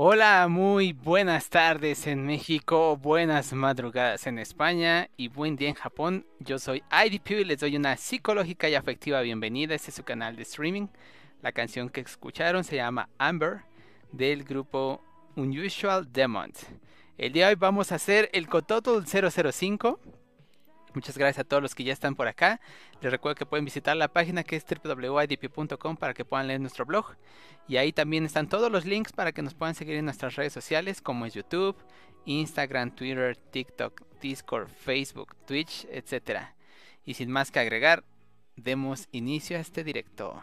Hola, muy buenas tardes en México, buenas madrugadas en España y buen día en Japón. Yo soy IDP y les doy una psicológica y afectiva bienvenida. Este es su canal de streaming. La canción que escucharon se llama Amber del grupo Unusual Demons. El día de hoy vamos a hacer el Cototul 005. Muchas gracias a todos los que ya están por acá. Les recuerdo que pueden visitar la página que es www.idp.com para que puedan leer nuestro blog. Y ahí también están todos los links para que nos puedan seguir en nuestras redes sociales como es YouTube, Instagram, Twitter, TikTok, Discord, Facebook, Twitch, etc. Y sin más que agregar, demos inicio a este directo.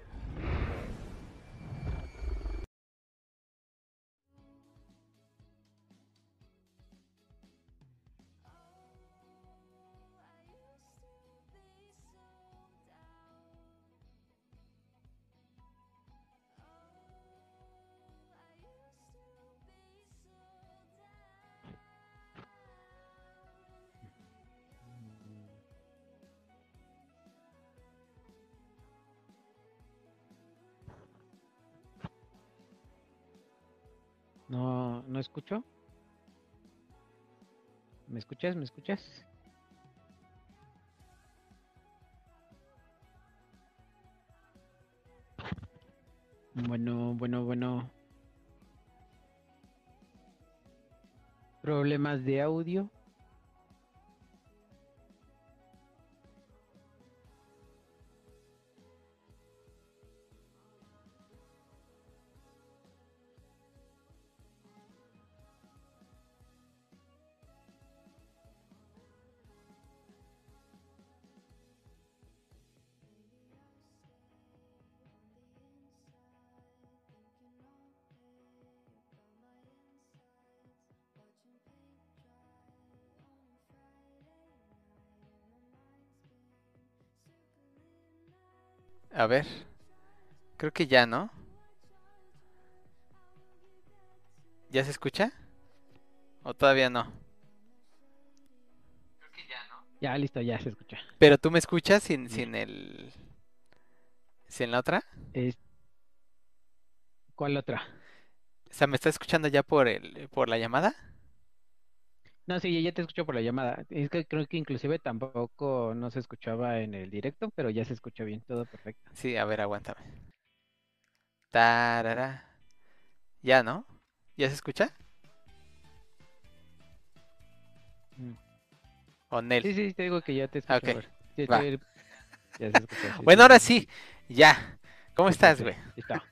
escucho. ¿Me escuchas? ¿Me escuchas? Bueno, bueno, bueno. Problemas de audio. A ver. Creo que ya, ¿no? ¿Ya se escucha? ¿O todavía no? Ya, listo, ya se escucha. Pero tú me escuchas sin, sin el... ¿Sin la otra? Es- ¿Cuál otra? O sea, ¿me estás escuchando ya por el, por la llamada? No, sí, ya te escucho por la llamada. Es que creo que inclusive tampoco no se escuchaba en el directo, pero ya se escucha bien, todo perfecto. Sí, a ver, aguántame. Tarara. Ya, ¿no? ¿Ya se escucha? Mm. ¿O Nel? Sí, sí, te digo que ya te escucho. Ah, ok, a ver. Sí, va. ya se escucha, sí, Bueno, ahora sí. ya. ¿Cómo estás, güey?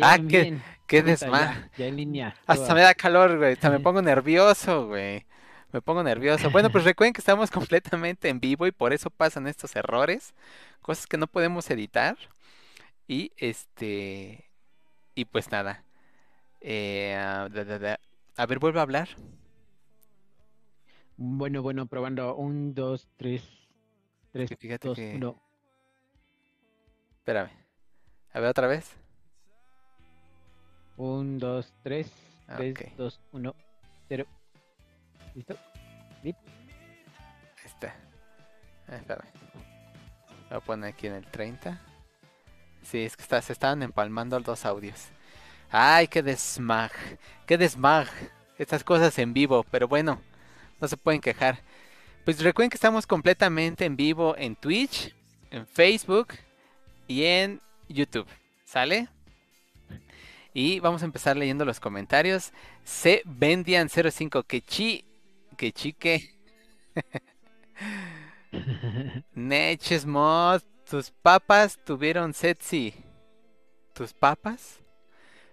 Ah, Bien, qué- bien. Qué Ahorita desma- Ya, ya en línea. Hasta me da calor, güey. Hasta me pongo nervioso, güey. Me pongo nervioso. Bueno, pues recuerden que estamos completamente en vivo y por eso pasan estos errores. Cosas que no podemos editar. Y este. Y pues nada. Eh, da, da, da. A ver, vuelvo a hablar. Bueno, bueno, probando. Un, dos, tres. Tres, fíjate dos, que- uno. Espérame. A ver otra vez. Un, dos, tres. Ah, Tres, ok. dos, uno, cero. ¿Listo? Ahí está. Ah, espérame. Voy a poner aquí en el 30. Sí, es que está- se estaban empalmando los dos audios. Ay, qué desmag. Qué desmag. Estas cosas en vivo, pero bueno, no se pueden quejar. Pues recuerden que estamos completamente en vivo en Twitch, en Facebook y en YouTube. ¿Sale? Y vamos a empezar leyendo los comentarios. C. Bendian05, que chi, que chique. Neches mod, tus papas tuvieron sexy. ¿Tus papas?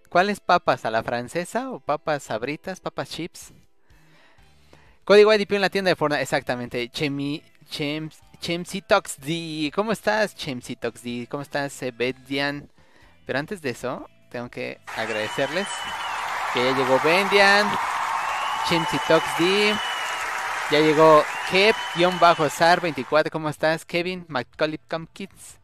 ¿Cuáles papas? ¿A la francesa o papas sabritas, papas chips? Código IDP en la tienda de Fortnite, exactamente. Chemi, Chems, Chemsitoxd. ¿Cómo estás, Chemsitoxd? ¿Cómo estás, Sebedian? Pero antes de eso, tengo que agradecerles que ya llegó Bendian, Chemsitoxd. Ya llegó Kev-Sar24, ¿cómo estás? Kevin, Macaulay Kids.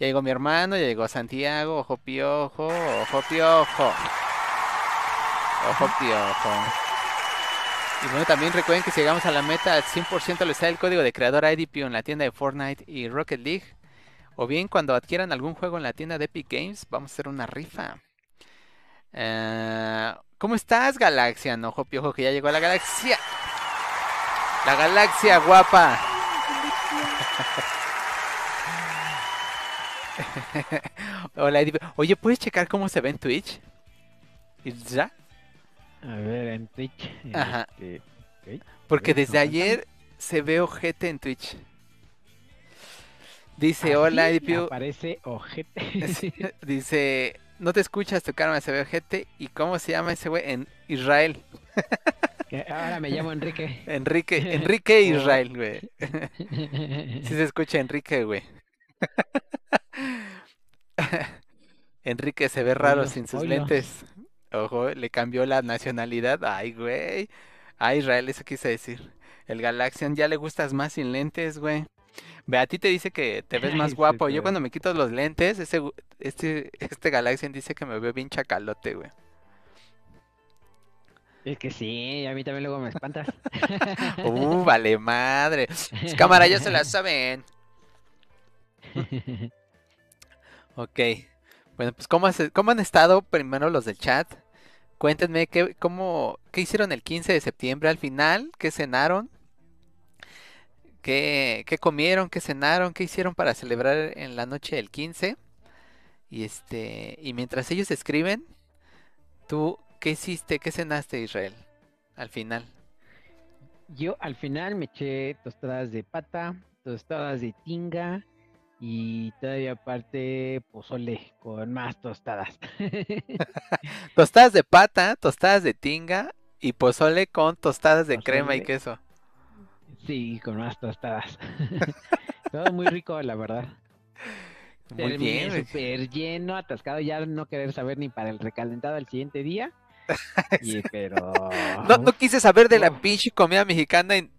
Ya llegó mi hermano, ya llegó Santiago, Ojo Piojo, Ojo Piojo. Ojo Piojo. Y bueno, también recuerden que si llegamos a la meta al 100% les sale el código de creador IDP en la tienda de Fortnite y Rocket League. O bien cuando adquieran algún juego en la tienda de Epic Games, vamos a hacer una rifa. Eh, ¿Cómo estás, Galaxia? No, Ojo Piojo, que ya llegó la galaxia. La galaxia guapa. Hola, Eddie. Oye, ¿puedes checar cómo se ve en Twitch? ¿Ya? A ver, en Twitch. Ajá. este. Porque desde ayer se ve ojete en Twitch. Dice, Así hola, Eddie. Aparece ojete. Dice, no te escuchas tu karma, se ve ojete. ¿Y cómo se llama ese güey? En Israel. Ahora me llamo Enrique. Enrique, Enrique Oh. Israel, güey. Sí se escucha Enrique, güey. Enrique se ve raro Oilo, sin sus oilo. lentes. Ojo, le cambió la nacionalidad. Ay, güey. Ay, Israel, eso quise decir. El Galaxian ya le gustas más sin lentes, güey. Ve, a ti te dice que te ves más guapo. Yo cuando me quito los lentes, ese, este, este Galaxian dice que me ve bien chacalote, güey. Es que sí, a mí también luego me espantas. Uh, vale madre. Cámara, ya se la saben. Ok. Bueno, pues ¿cómo, has- cómo han estado primero los del chat? Cuéntenme qué, cómo, qué hicieron el 15 de septiembre al final, qué cenaron, qué, qué comieron, qué cenaron, qué hicieron para celebrar en la noche del 15. Y este, y mientras ellos escriben, tú, ¿qué hiciste? ¿Qué cenaste, Israel? Al final. Yo al final me eché tostadas de pata, tostadas de tinga y todavía aparte pozole con más tostadas. Tostadas de pata, tostadas de tinga y pozole con tostadas de crema y queso. Sí, con más tostadas. Todo muy rico, la verdad. Muy Terminé bien, súper lleno, atascado, ya no querer saber ni para el recalentado al siguiente día. Y, pero... No, no quise saber de la Uf. pinche comida mexicana en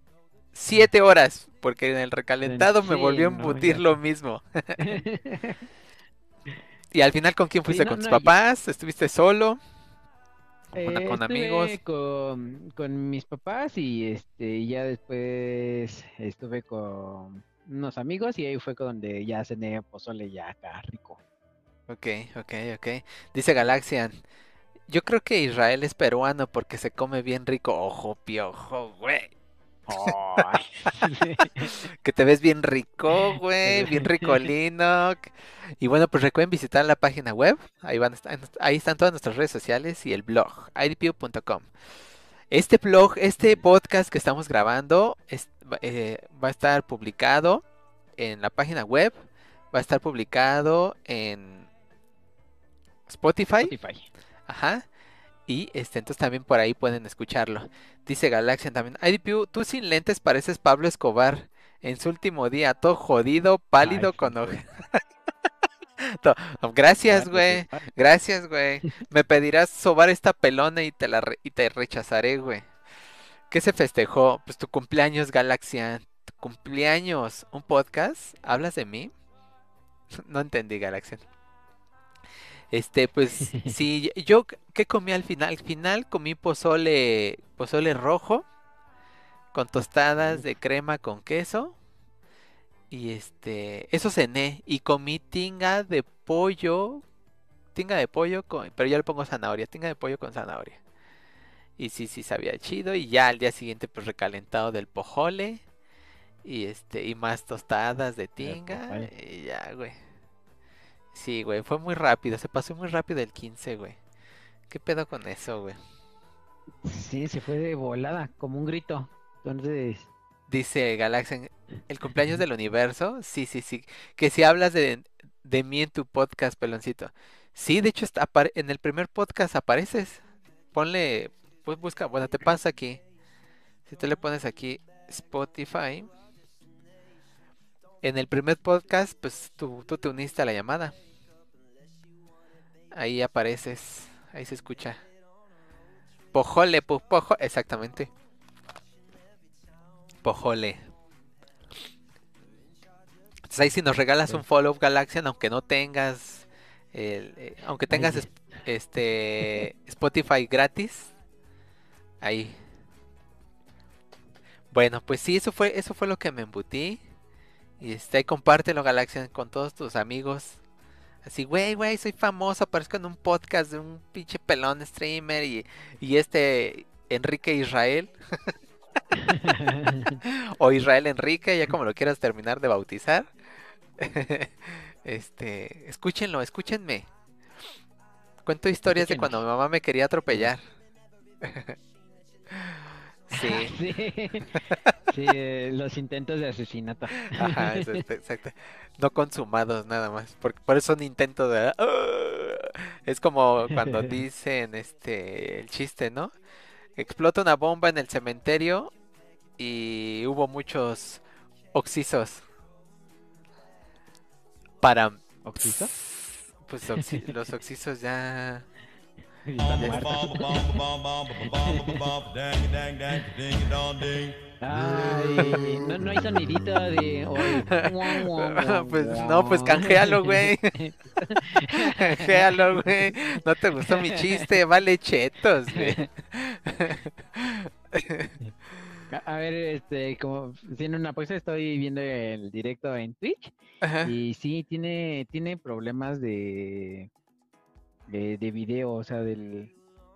siete horas, porque en el recalentado me volvió a embutir lo mismo. Y al final, ¿con quién fuiste? no, ¿Con tus ya- papás? ¿Estuviste solo? ¿Con, Eh, amigos? Con, con mis papás y este ya después estuve con unos amigos y ahí fue donde ya cené pozole ya acá rico. Ok, ok, ok. Dice Galaxian. Yo creo que Israel es peruano porque se come bien rico. Ojo, piojo, güey. Que te ves bien rico, güey, bien ricolino. Y bueno, pues recuerden visitar la página web. Ahí, van, a estar- ahí están todas nuestras redes sociales y el blog, idpu.com. Este blog, este podcast que estamos grabando es- eh, va a estar publicado en la página web, va a estar publicado en Spotify. Spotify. Ajá. Y este, entonces también por ahí pueden escucharlo. Dice Galaxian también. IDPU, tú sin lentes pareces Pablo Escobar. En su último día, todo jodido, pálido, Ay, con sí, oje- To- Gracias, güey. Gracias, güey. Me pedirás sobar esta pelona y te la re- y te rechazaré, güey. ¿Qué se festejó? Pues tu cumpleaños, Galaxian. Tu cumpleaños. ¿Un podcast? ¿Hablas de mí? No entendí, Galaxian. Este, pues sí, yo ¿qué comí al final? Al final comí pozole, pozole rojo con tostadas de crema con queso. Y este, eso cené y comí tinga de pollo, tinga de pollo con, pero yo le pongo zanahoria, tinga de pollo con zanahoria. Y sí, sí sabía chido y ya al día siguiente pues recalentado del pojole y este y más tostadas de tinga y ya, güey. Sí, güey, fue muy rápido, se pasó muy rápido el 15, güey. ¿Qué pedo con eso, güey? Sí, se fue de volada, como un grito. Entonces, Dice Galaxian, el cumpleaños del universo. Sí, sí, sí. Que si hablas de, de mí en tu podcast, peloncito. Sí, de hecho, está, en el primer podcast apareces. Ponle, pues busca, bueno, te pasa aquí. Si tú le pones aquí Spotify. En el primer podcast, pues tú, tú te uniste a la llamada. Ahí apareces, ahí se escucha. Pojole, pu- pojo, exactamente. Pojole. Entonces ahí si nos regalas un follow Galaxian, aunque no tengas, el, eh, aunque tengas es- este Spotify gratis, ahí. Bueno, pues sí, eso fue, eso fue lo que me embutí. Y este, ahí compártelo Galaxian con todos tus amigos. Así, güey, güey, soy famoso, aparezco en un podcast de un pinche pelón streamer y, y este Enrique Israel. o Israel Enrique, ya como lo quieras terminar de bautizar. este, escúchenlo, escúchenme. Cuento historias de cuando mi mamá me quería atropellar. sí, sí, sí, eh, los intentos de asesinato. ajá, este, exacto. No consumados nada más. Por, por eso un intento de "Ah". es como cuando dicen este el chiste, ¿no? Explota una bomba en el cementerio y hubo muchos oxisos. Para ¿Oxiso? pues oxi- los oxisos ya. Ay, no, no hay sonidito de. guau, Pues no, pues canjealo, güey. Canjealo, güey. No te gustó mi chiste, vale chetos, güey. A a ver, este, como tiene una pausa, estoy viendo el directo en Twitch Ajá. y sí tiene, tiene problemas de, de, de video, o sea, del,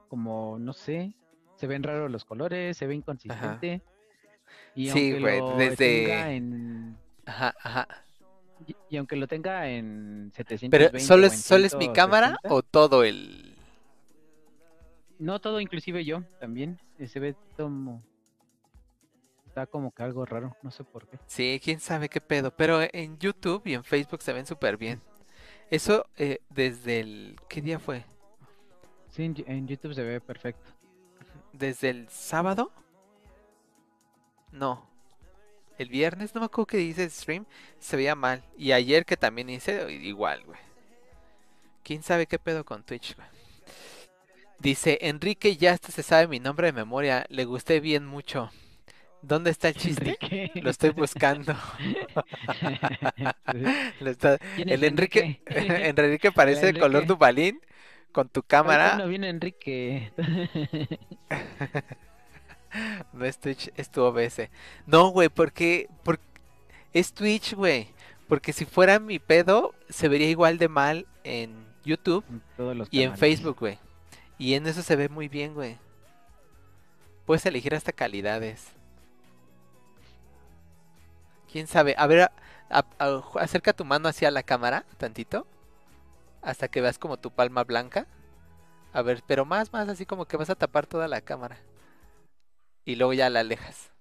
como, no sé, se ven raros los colores, se ve inconsistente. Y Sí, aunque güey, desde- tenga en, Ajá, ajá. y, y aunque lo tenga en 720 Pero solo es, solo es mi cámara 160, o todo el. No todo, inclusive yo también. eh, Se ve como. Está como que algo raro, no sé por qué. Sí, quién sabe qué pedo. Pero en YouTube y en Facebook se ven súper bien. Eso eh, desde el. ¿Qué día fue? Sí, en, YouTube se ve perfecto. ¿Desde el sábado? No. El viernes, no me acuerdo que hice stream, se veía mal. Y ayer que también hice, igual, güey. ¿Quién sabe qué pedo con Twitch, güey? Dice, Enrique ya hasta se sabe mi nombre de memoria, le gusté bien mucho. ¿Dónde está el chiste? Enrique. Lo estoy buscando. Lo está- ¿Quién El Enrique, Enrique? Enrique parece de color. Dubalín con tu cámara. no viene Enrique. No es Twitch, es tu OBS. No, güey, porque, porque es Twitch, güey. Porque si fuera mi pedo, se vería igual de mal en YouTube En todos los y en. Facebook, güey. Y en eso se ve muy bien, güey. Puedes elegir hasta calidades. ¿Quién sabe? A ver, a- a- a- acerca tu mano hacia la cámara, tantito. Hasta que veas como tu palma blanca. A ver, pero más, más, así como que vas a tapar toda la cámara. Y luego ya la alejas.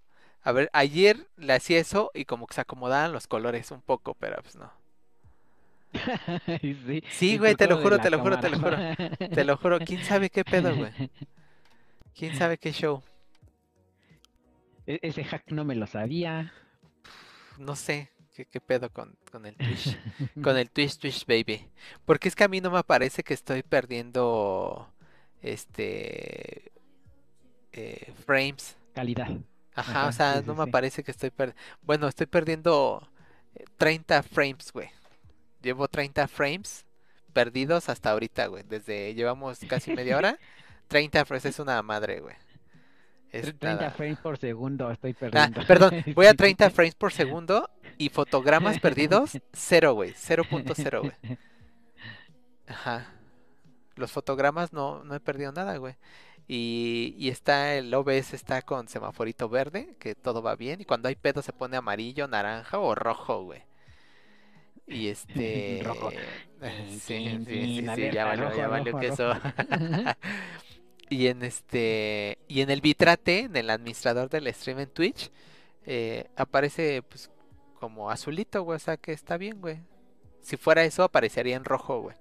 A ver, ayer le hacía eso y como que se acomodaban los colores un poco, pero pues no. sí, Sí, güey, te lo juro, te lo juro, te lo cámara. Te lo juro, quién sabe qué pedo, güey. ¿Quién sabe qué show? E- Ese hack no me lo sabía. No sé qué, qué pedo con, con el Twitch. Con el Twitch Twitch Baby. Porque es que a mí no me parece que estoy perdiendo este eh, frames. Calidad. Ajá, Ajá, o sea, sí, no sí, me sí. parece que estoy perdiendo. Bueno, estoy perdiendo eh, 30 frames, güey. Llevo 30 frames perdidos hasta ahorita, güey. Desde llevamos casi media hora. 30 frames es una madre, güey. Es 30 nada. frames por segundo estoy Ah, perdiendo. perdón, voy a Sí. 30 frames por segundo y fotogramas perdidos, cero, güey. 0.0, güey. Ajá. Los fotogramas no, no he perdido nada, güey. Y, y está el OBS está con semaforito verde, que todo va bien. Y cuando hay pedo se pone amarillo, naranja o rojo, güey. Y este. Rojo. Sí, sí, tin, sí, sí, alerta, ya valió, ya valió que eso. Y en este. Y en el bitrate, en el administrador del stream en Twitch, eh, aparece pues como azulito, güey. O sea que está bien, güey. Si fuera eso, aparecería en rojo, güey.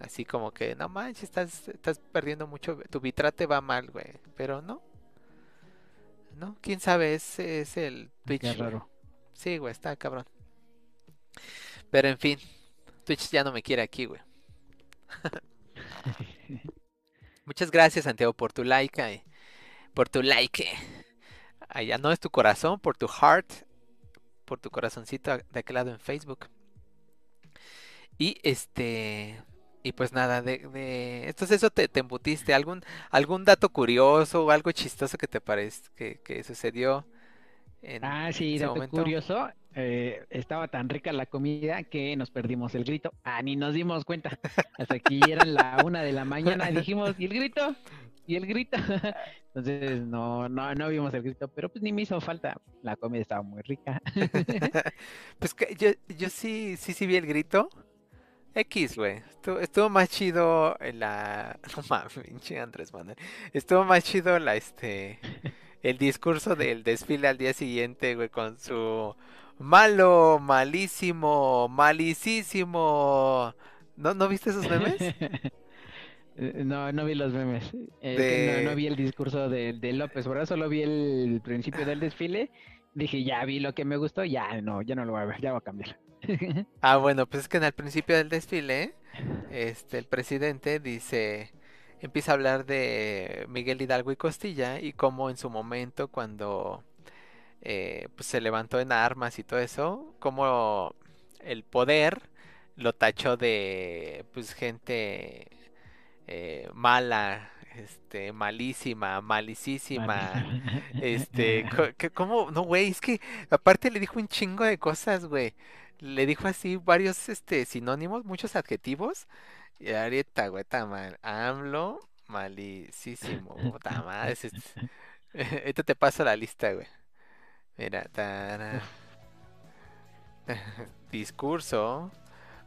Así como que, no manches, estás, estás perdiendo mucho. Tu bitrate va mal, güey. Pero no. No, quién sabe, es, es el Twitch. Qué güey. raro. Sí, güey, está cabrón. Pero en fin, Twitch ya no me quiere aquí, güey. Muchas gracias, Santiago, por tu like. ay, por tu like. Allá no es tu corazón, por tu heart. Por tu corazoncito de aquel lado en Facebook. Y este. Y pues nada, de, de entonces eso te, te embutiste. ¿Algún, algún dato curioso o algo chistoso que te parece que, que sucedió en Ah, sí, ese dato momento? curioso. Eh, estaba tan rica la comida que nos perdimos el grito. Ah, ni nos dimos cuenta. Hasta que eran la una de la mañana y dijimos, ¿y el grito? ¿Y el grito? Entonces no, no, no vimos el grito, pero pues ni me hizo falta. La comida estaba muy rica. Pues que yo, yo sí, sí, sí vi el grito. X, güey. Estuvo, estuvo más chido la. No Andrés Manuel. Estuvo más chido la este. El discurso del desfile al día siguiente, güey, con su malo, malísimo, malicísimo. ¿No, ¿no viste esos memes? Eh, No, no vi los memes. Eh, no, no vi el discurso de, de López Obrador, solo vi el principio del desfile. Dije, ya vi lo que me gustó, ya no, ya no lo voy a ver, ya voy a cambiar. Ah, bueno, pues es que en el principio del desfile, este, el presidente dice, empieza a hablar de Miguel Hidalgo y Costilla y cómo en su momento cuando eh, pues se levantó en armas y todo eso, como el poder lo tachó de pues gente eh, mala, este, malísima, malicísima. Este, que- ¿cómo? No, güey, es que aparte le dijo un chingo de cosas, güey. Le dijo así varios, este, sinónimos, muchos adjetivos. Y ahorita, güey, está mal. AMLO, malicísimo, puta madre. es Ahorita te paso la lista, güey. Mira, tara. Discurso,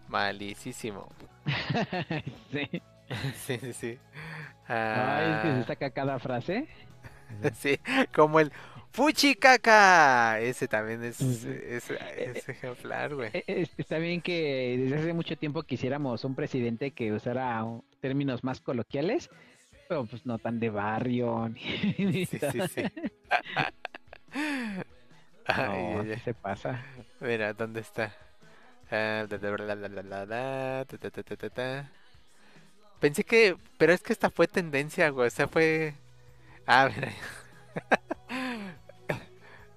malicísimo. sí. Sí, sí, sí. Ay, es que Ah. se saca cada frase. Sí, como el Fuchicaca. Ese también es, es, es ejemplar, güey. Eh, eh, Está bien que desde hace mucho tiempo quisiéramos un presidente que usara términos más coloquiales, pero pues no tan de barrio. Ni, ni Sí, sí, sí. Ay, No, se pasa. Mira, ¿dónde está? Pensé que, pero es que esta fue tendencia, güey. O sea, fue. Ah, mira.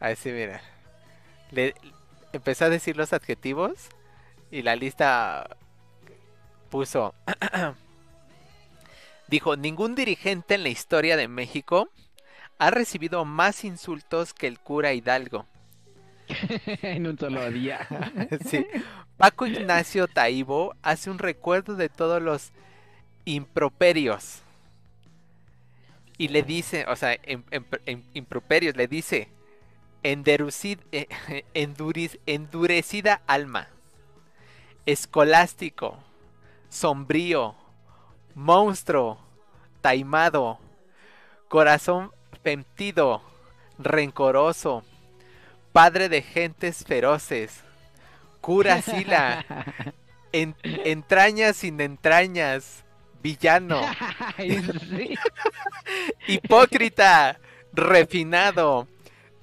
Ahí sí, mira. Le empezó a decir los adjetivos y la lista puso. Dijo: Ningún dirigente en la historia de México ha recibido más insultos que el cura Hidalgo. en un solo día. Sí. Paco Ignacio Taibo hace un recuerdo de todos los improperios. Y le dice, o sea, en, improperios, le dice, eh, endurecida alma, escolástico, sombrío, monstruo, taimado, corazón femtido, rencoroso, padre de gentes feroces, cura sila, en- entrañas sin entrañas, villano, hipócrita, refinado,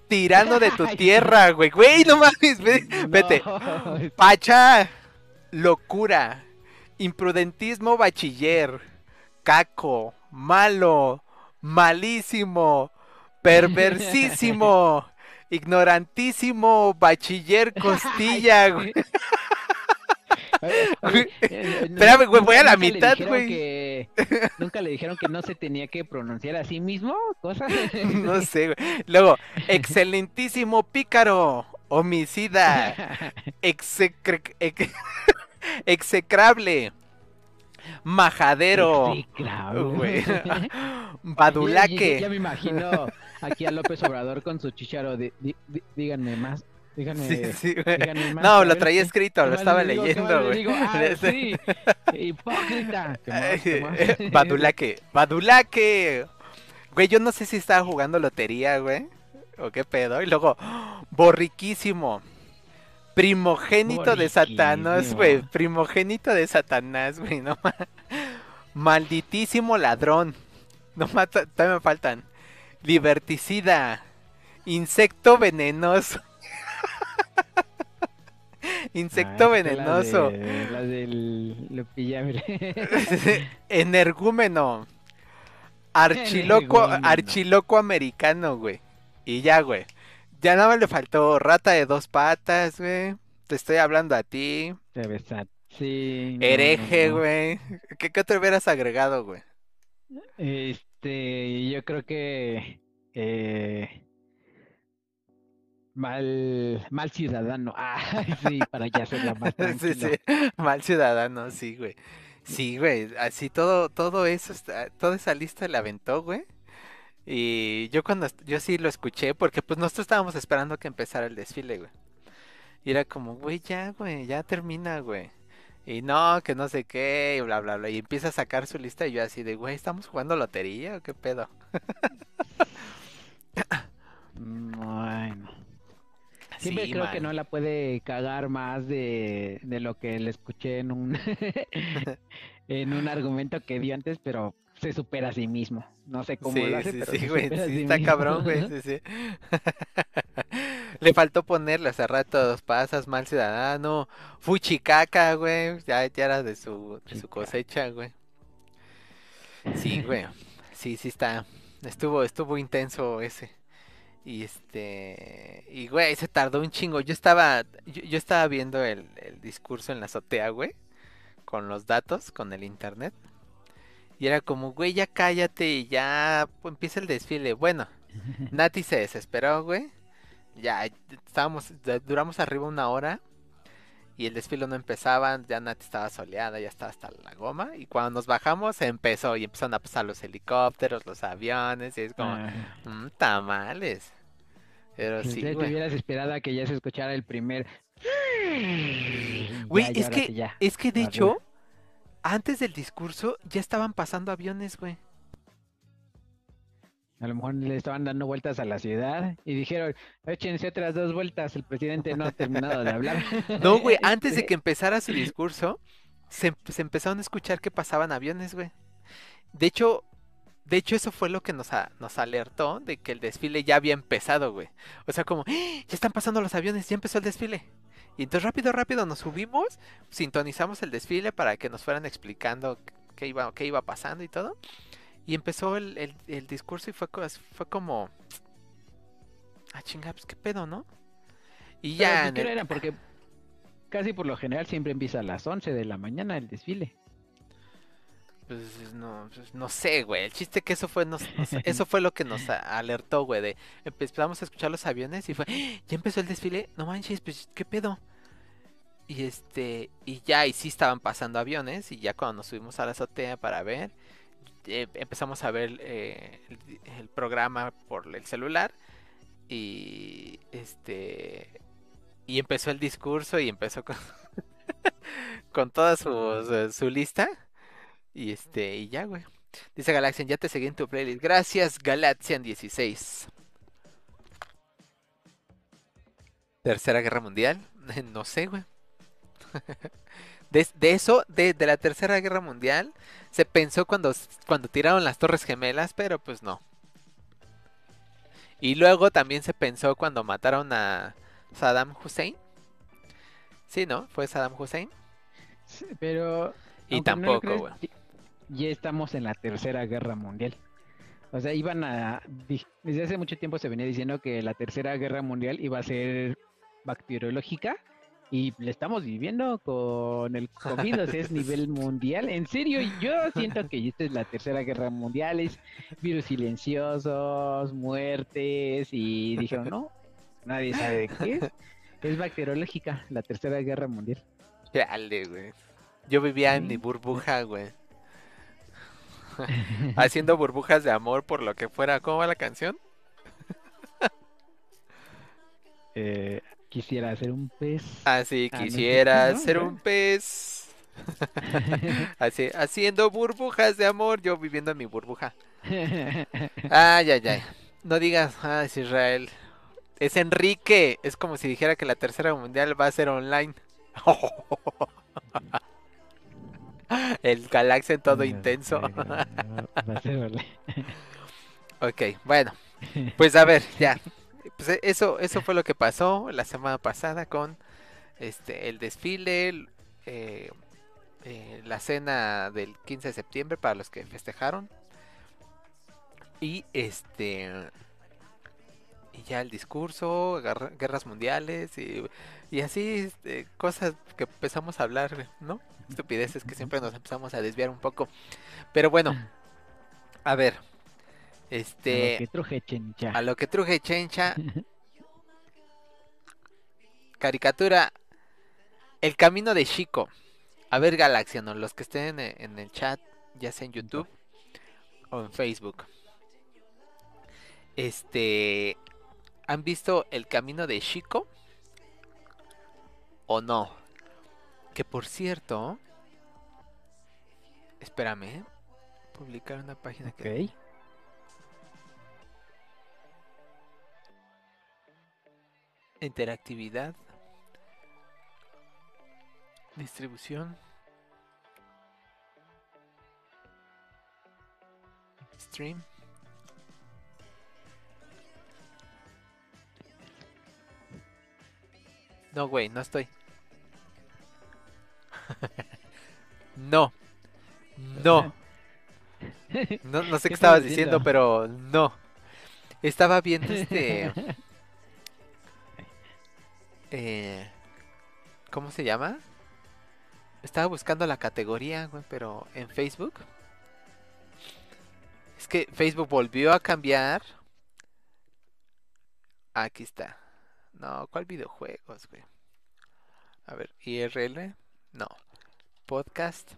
tirano de tu tierra, güey, güey, no mames, ve- vete, No, pacha, locura, imprudentismo bachiller, caco, malo, malísimo, perversísimo, ignorantísimo bachiller costilla, güey. Oye, oye, no- Espérame, güey, voy a la mitad, güey. que- Nunca le dijeron que no se tenía que pronunciar a sí mismo, cosas. No sé, güey. Luego, excelentísimo pícaro, homicida, execre- ex- execrable, majadero, güey, Ya- ya- Ya, badulaque. me imagino aquí a López Obrador con su chicharo de di- di- díganme más, díganme, Sí, sí, güey. díganme más. No, lo traía escrito, lo estaba digo, leyendo, güey. digo. Ah, sí, hipócrita. ¿Qué más, qué más? Badulaque, badulaque. Güey, yo no sé si estaba jugando lotería, güey. O qué pedo. Y luego, borriquísimo. Primogénito de Satanás, güey. Primogénito de Satanás, güey. No ma- Malditísimo ladrón. No más, todavía me faltan. Liberticida. Insecto venenoso. Insecto Ah, la venenoso. de- La del lo. Energúmeno. Archiloco, archiloco americano, güey. Y ya, güey. Ya nada más le faltó rata de dos patas, güey. Te estoy hablando a ti. Te besa- Sí. no, Hereje, no, no. güey. ¿Qué, qué te hubieras agregado, güey? Este, yo creo que eh, mal, mal ciudadano. Ah, sí, para ya hacerla más Sí, tranquilo. sí. Mal ciudadano, sí, güey. Sí, güey. Así todo, todo eso, está- toda esa lista la aventó, güey. Y yo cuando, yo sí lo escuché, porque pues nosotros estábamos esperando que empezara el desfile, güey. Y era como, güey, ya, güey, ya termina, güey. Y no, que no sé qué, y bla, bla, bla. Y empieza a sacar su lista y yo así de, güey, ¿estamos jugando lotería o qué pedo? Bueno. Siempre Sí, creo que no la puede cagar más de, de lo que le escuché en un en un argumento que dio antes, pero se supera a sí mismo. No sé cómo Sí, lo hace, sí, pero sí, güey, sí sí está mismo. cabrón, güey, sí, sí. Le faltó ponerle hace rato dos pasas, mal ciudadano, fuchicaca, güey, ya, ya era de su, de su cosecha, güey. Sí, güey, sí, sí está, estuvo, estuvo intenso ese. Y este, y güey, se tardó un chingo. Yo estaba, yo, yo estaba viendo el, el discurso en la azotea, güey, con los datos, con el internet. Y era como, güey, ya cállate y ya pues, empieza el desfile. Bueno, Nati se desesperó, güey. Ya estábamos, duramos arriba una hora y el desfile no empezaba. Ya Nati estaba soleada, ya estaba hasta la goma. Y cuando nos bajamos empezó y empezaron a pasar los helicópteros, los aviones. Y es como, Ah, "Mm, tamales. Pero si sí, te güey. hubieras esperado a que ya se escuchara el primer. Güey, Ya, es que, sí, es que de arriba. hecho, antes del discurso ya estaban pasando aviones, güey. A lo mejor le estaban dando vueltas a la ciudad y dijeron, échense otras dos vueltas, el presidente no ha terminado de hablar. No, güey, antes de que empezara su discurso, se, se empezaron a escuchar que pasaban aviones, güey. De hecho, de hecho eso fue lo que nos, a- nos alertó de que el desfile ya había empezado, güey. O sea, como, ¡Ah! ya están pasando los aviones, ya empezó el desfile. Y entonces rápido, rápido nos subimos, sintonizamos el desfile para que nos fueran explicando qué iba, qué iba pasando y todo. Y empezó el, el- el discurso y fue, fue como... Ah, chinga, pues qué pedo, ¿no? Y Pero, ya... pues, en ¿qué hora el- era? Porque casi por lo general siempre empieza a las 11 de la mañana el desfile. Pues no, pues, no sé, güey. El chiste que eso fue, nos- nos- eso fue lo que nos alertó, güey. De empezamos a escuchar los aviones y fue, "¡Ah! ya empezó el desfile. No manches, pues qué pedo. Y este, y ya, y sí estaban pasando aviones, y ya cuando nos subimos a la azotea para ver, eh, empezamos a ver eh, el, el programa por el celular, y este, y empezó el discurso, y empezó con, con toda su, su- su lista, y este, y ya, güey. Dice Galaxian, ya te seguí en tu playlist. Gracias, Galaxian16. Tercera Guerra Mundial. No sé, güey. De, de eso, de, de la Tercera Guerra Mundial, se pensó cuando, cuando tiraron las Torres Gemelas, pero pues no. Y luego también se pensó cuando mataron a Saddam Hussein. Sí, ¿no? Fue Saddam Hussein. Sí, Pero. Y no tampoco, güey. ya- estamos en la tercera guerra mundial. O sea, iban a. Desde hace mucho tiempo se venía diciendo que la tercera guerra mundial iba a ser bacteriológica. Y le estamos viviendo con el COVID, o sea, es nivel mundial. En serio, yo siento que esta es la tercera guerra mundial, es virus silenciosos, muertes, y dijeron, no, nadie sabe de qué es. Es bacteriológica, la tercera guerra mundial. Chale, güey. Yo vivía en mi burbuja, güey. Haciendo burbujas de amor por lo que fuera. ¿Cómo va la canción? Eh, quisiera ser un pez. Así Ah, no, quisiera ¿no? ser un pez. Así, haciendo burbujas de amor, yo viviendo en mi burbuja. Ay, ay, ay. No digas, ah, es Israel. Es Enrique. Es como si dijera que la tercera mundial va a ser online. El Galaxia en todo intenso. Va a ser. Ok, bueno, pues a ver, ya. Pues e- eso, eso fue lo que pasó la semana pasada con este el desfile, eh, eh, la cena del 15 de septiembre para los que festejaron. Y este y ya el discurso, guerra- guerras mundiales y, y así este, cosas que empezamos a hablar, ¿no? Estupideces que siempre nos empezamos a desviar un poco. Pero bueno, a ver. A lo Este, que truje, chencha. a lo que truje chencha, caricatura, el camino de Chico. A ver, Galaxiano, los que estén en, en el chat, ya sea en YouTube o en Facebook. Este, ¿han visto el camino de Chico? ¿O no? Que por cierto, espérame, ¿eh? publicar una página que Interactividad. Distribución. Stream. No, güey, no estoy. no. No. No, no sé qué, ¿Qué estabas diciendo, pero no. Estaba viendo este. eh, ¿Cómo se llama? Estaba buscando la categoría, pero en Facebook. Es que Facebook volvió a cambiar. Aquí está. No, ¿cuál videojuegos, güey? A ver, IRL. No. Podcast.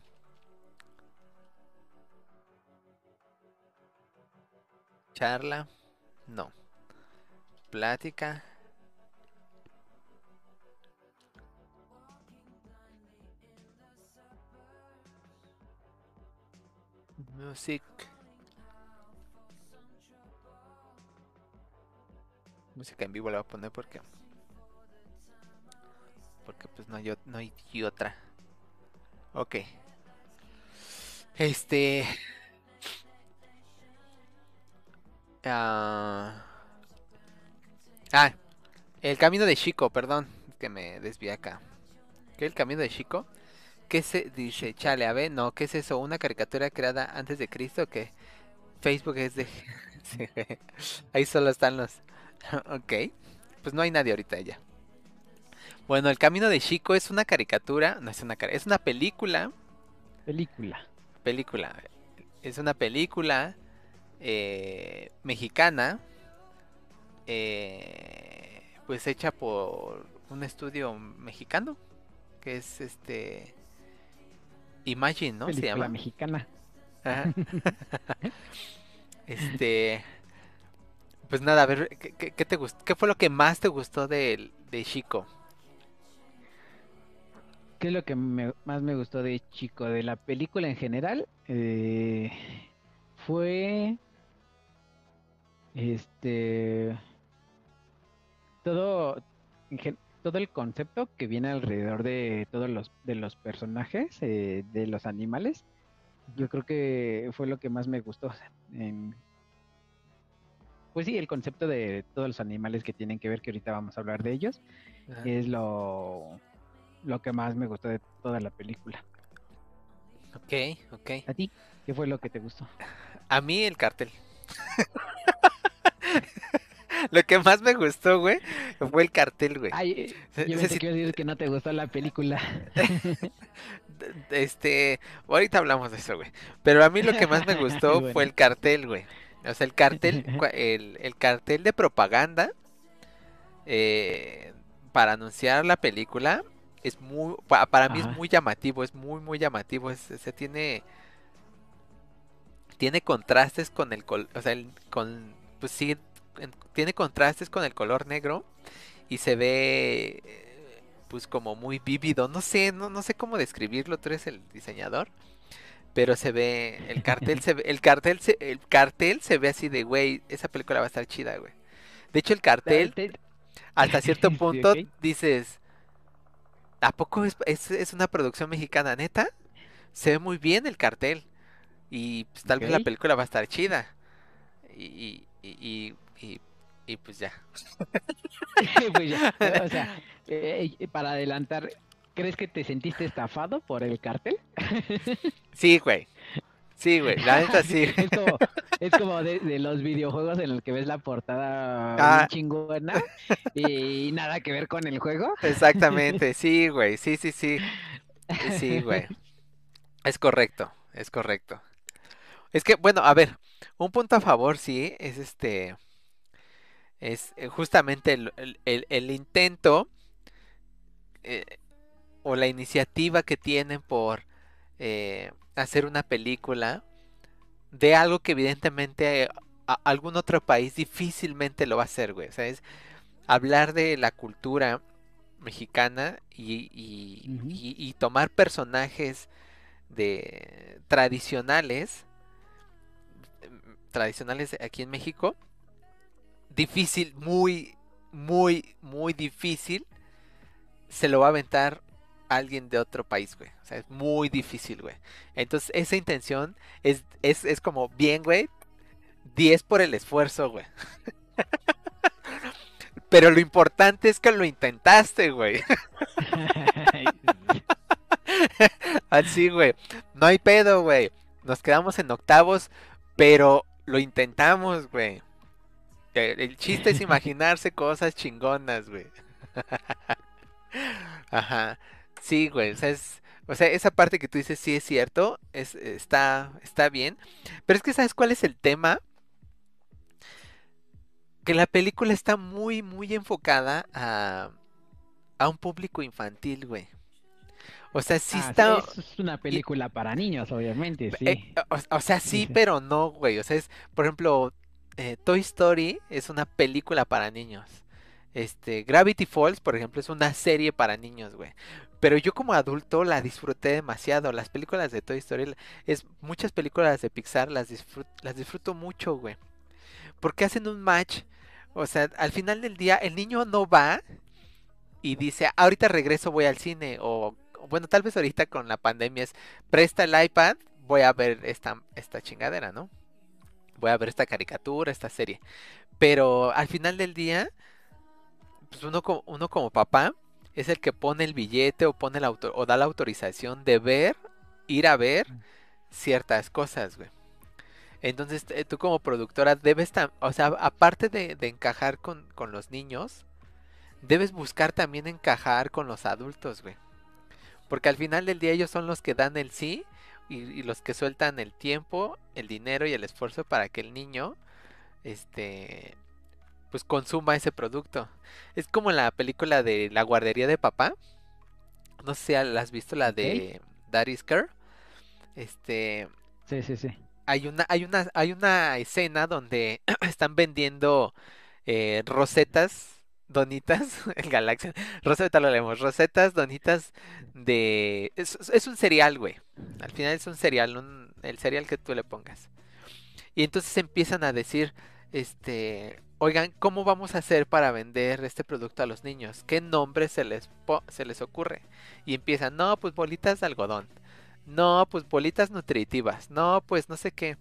Charla. No. Plática. Music. Música en vivo la voy a poner porque. Porque pues no no hay otra. Ok. Este. Ah, ah, el camino de Chico, perdón, que me desvié acá. ¿Qué el camino de Chico? ¿Qué se dice? Chale, a ver, no, ¿qué es eso? ¿Una caricatura creada antes de Cristo? Que Facebook es de. Ahí solo están los. ok, pues no hay nadie ahorita ya. Bueno, el camino de Chico es una caricatura, no es una cari- es una película Película. película. Es una película eh, mexicana, eh, pues hecha por un estudio mexicano, que es este Imagine, ¿no? Se llama. mexicana. Ajá. este, pues nada, a ver, ¿qué, te gustó? ¿Qué fue lo que más te gustó de, de Chico? ¿Qué es lo que me- más me gustó de Chico? De la película en general, eh, fue este todo en todo el concepto que viene alrededor de todos los de los personajes eh, de los animales. Yo creo que fue lo que más me gustó. en- pues sí, el concepto de todos los animales que tienen que ver, que ahorita vamos a hablar de ellos, Ajá. es lo, lo que más me gustó de toda la película. Ok, ok. ¿A ti? ¿Qué fue lo que te gustó? A mí el cartel. Lo que más me gustó, güey, fue el cartel, güey. Ay, yo ibas a decir que no te gustó la película. Este, ahorita hablamos de eso, güey. Pero a mí lo que más me gustó Bueno. fue el cartel, güey. O sea, el cartel, el, el cartel de propaganda eh, para anunciar la película es muy, pa- para mí Ajá. es muy llamativo, es muy, muy llamativo. Es, se tiene, tiene contrastes con el, col- o sea, el- con, pues sí, tiene contrastes con el color negro y se ve eh, pues como muy vívido, no sé, no, no sé cómo describirlo, tú eres el diseñador, pero se ve, el cartel se ve, el cartel se, el cartel se ve así de güey, esa película va a estar chida, güey. De hecho el cartel Te- hasta cierto Sí, punto dices, ¿a poco es, es, es una producción mexicana neta? Se ve muy bien el cartel y pues, tal vez la película va a estar chida. Y, y, y, y- y, pues ya. pues ya, o sea, eh, para adelantar, ¿crees que te sentiste estafado por el cartel? Sí, güey. Sí, güey. La neta sí. Es como, es como de, de los videojuegos en los que ves la portada Ah. chingona y nada que ver con el juego. Exactamente. Sí, güey. Sí, sí, sí. Sí, güey. Es correcto. Es correcto. Es que, bueno, a ver. Un punto a favor, sí, es este. Es eh, justamente el, el- el- el intento eh, o la iniciativa que tienen por eh, hacer una película de algo que evidentemente eh, a- algún otro país difícilmente lo va a hacer, güey. O sea, es hablar de la cultura mexicana y, y- y- y tomar personajes de tradicionales mm, tradicionales aquí en México difícil muy muy muy difícil se lo va a aventar alguien de otro país güey o sea es muy difícil güey entonces esa intención es es, es como bien güey 10 por el esfuerzo güey pero lo importante es que lo intentaste güey Así, güey. No hay pedo, güey. Nos quedamos en octavos, pero lo intentamos, güey. El, chiste es imaginarse cosas chingonas, güey. Ajá. Sí, güey. O sea, es- o sea, esa parte que tú dices sí es cierto, es, está, está bien. Pero es que, ¿sabes cuál es el tema? Que la película está muy, muy enfocada a, a un público infantil, güey. O sea, sí Ah, está... Es una película para niños, obviamente, sí. Eh, o, o sea, sí. pero no, güey. O sea, es, por ejemplo, eh, Toy Story es una película para niños. Este, Gravity Falls, por ejemplo, es una serie para niños, güey. Pero yo como adulto la disfruté demasiado. Las películas de Toy Story, es muchas películas de Pixar las disfruto, las disfruto mucho, güey. Porque hacen un match. O sea, al final del día el niño no va y dice, ahorita regreso, voy al cine. O bueno, tal vez ahorita con la pandemia es, presta el iPad, voy a ver esta, esta chingadera, ¿no? Voy a ver esta caricatura, esta serie. Pero al final del día, pues uno como, uno como papá es el que pone el billete o pone la o da la autorización de ver, ir a ver ciertas cosas, güey. Entonces eh, tú como productora debes, o sea, aparte de, de encajar con, con los niños, debes buscar también encajar con los adultos, güey. Porque al final del día ellos son los que dan el sí y, y los que sueltan el tiempo, el dinero y el esfuerzo para que el niño, este, pues consuma ese producto. Es como la película de La guardería de papá, no sé si la has visto, la de Daddy's Care. Este, Sí, sí, sí. hay una, hay una, hay una escena donde están vendiendo eh, rosetas, donitas, el Galaxia, roseta lo leemos, rosetas, donitas de, es, un cereal, güey. Al final es un cereal, un, el cereal que tú le pongas. Y entonces empiezan a decir, este, oigan, ¿cómo vamos a hacer para vender este producto a los niños? ¿Qué nombre se les, se les ocurre? Y empiezan, no, pues bolitas de algodón. No, pues bolitas nutritivas. No, pues no sé qué.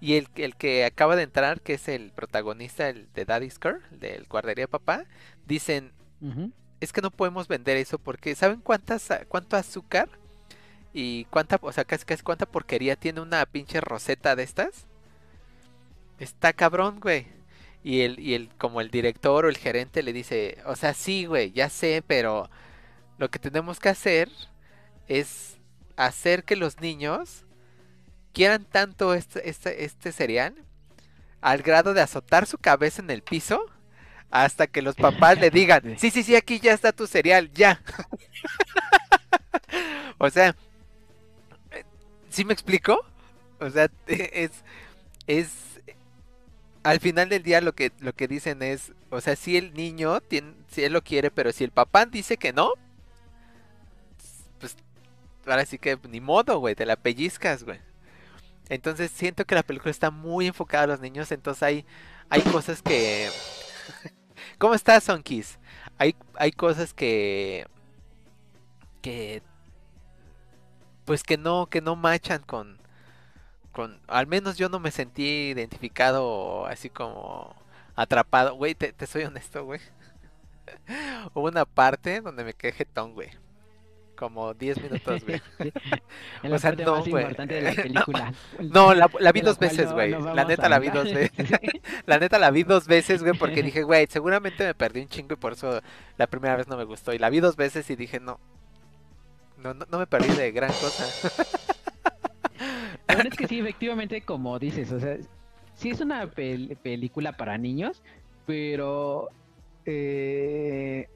Y el, el que acaba de entrar, que es el protagonista el de Daddy's Care, el del guardería de papá, dicen, es que no podemos vender eso porque ¿saben cuántas cuánto azúcar y cuánta, o sea, casi, casi cuánta porquería tiene una pinche roseta de estas? Está cabrón, güey. Y el, y el, como el director o el gerente le dice, o sea, sí, güey, ya sé, pero lo que tenemos que hacer es hacer que los niños quieran tanto este, este, este cereal al grado de azotar su cabeza en el piso hasta que los papás le digan, sí, sí, sí, aquí ya está tu cereal, ya. o sea, eh, ¿sí me explico? O sea, es, es, al final del día lo que, lo que dicen es, o sea, si el niño, tiene, si él lo quiere, pero si el papá dice que no, pues ahora sí que ni modo, güey, te la pellizcas, güey. Entonces siento que la película está muy enfocada a los niños, entonces hay, hay cosas que... ¿Cómo estás, Sonkis? Hay, hay cosas que... que... pues que no, que no machan con... con... al menos yo no me sentí identificado así como atrapado. Güey, te, te soy honesto, güey. Hubo una parte donde me quedé jetón, güey. Como 10 minutos, güey. O sea, parte no, más güey. importante de la película. No, la, la vi dos veces, güey. no la neta la vi dos veces. La neta la vi dos veces, güey, porque dije, güey, seguramente me perdí un chingo y por eso la primera vez no me gustó. Y la vi dos veces y dije, no. No, no, no me perdí de gran cosa. La verdad es que sí, efectivamente, como dices, o sea, sí es una pel- película para niños, pero eh,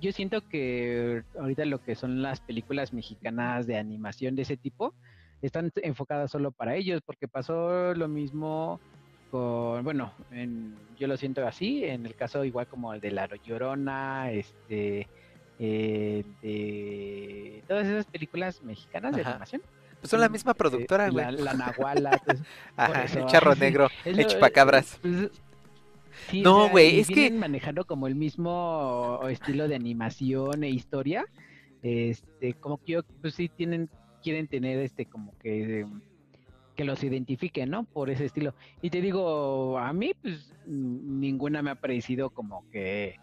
yo siento que ahorita lo que son las películas mexicanas de animación de ese tipo están enfocadas solo para ellos, porque pasó lo mismo con, bueno, en- yo lo siento así, en el caso igual como el de La Llorona, este, eh, de todas esas películas mexicanas de animación. Pues son la Mm, misma eh, productora, güey. La, la Nahuala, pues, Ajá, el charro negro, el chupacabras. pues, sí, No, güey, es que- manejando como el mismo estilo de animación e historia. Este, como que yo, pues sí tienen, quieren tener este como que que los identifiquen, ¿no? Por ese estilo. Y te digo, a mí, pues, ninguna me ha parecido como que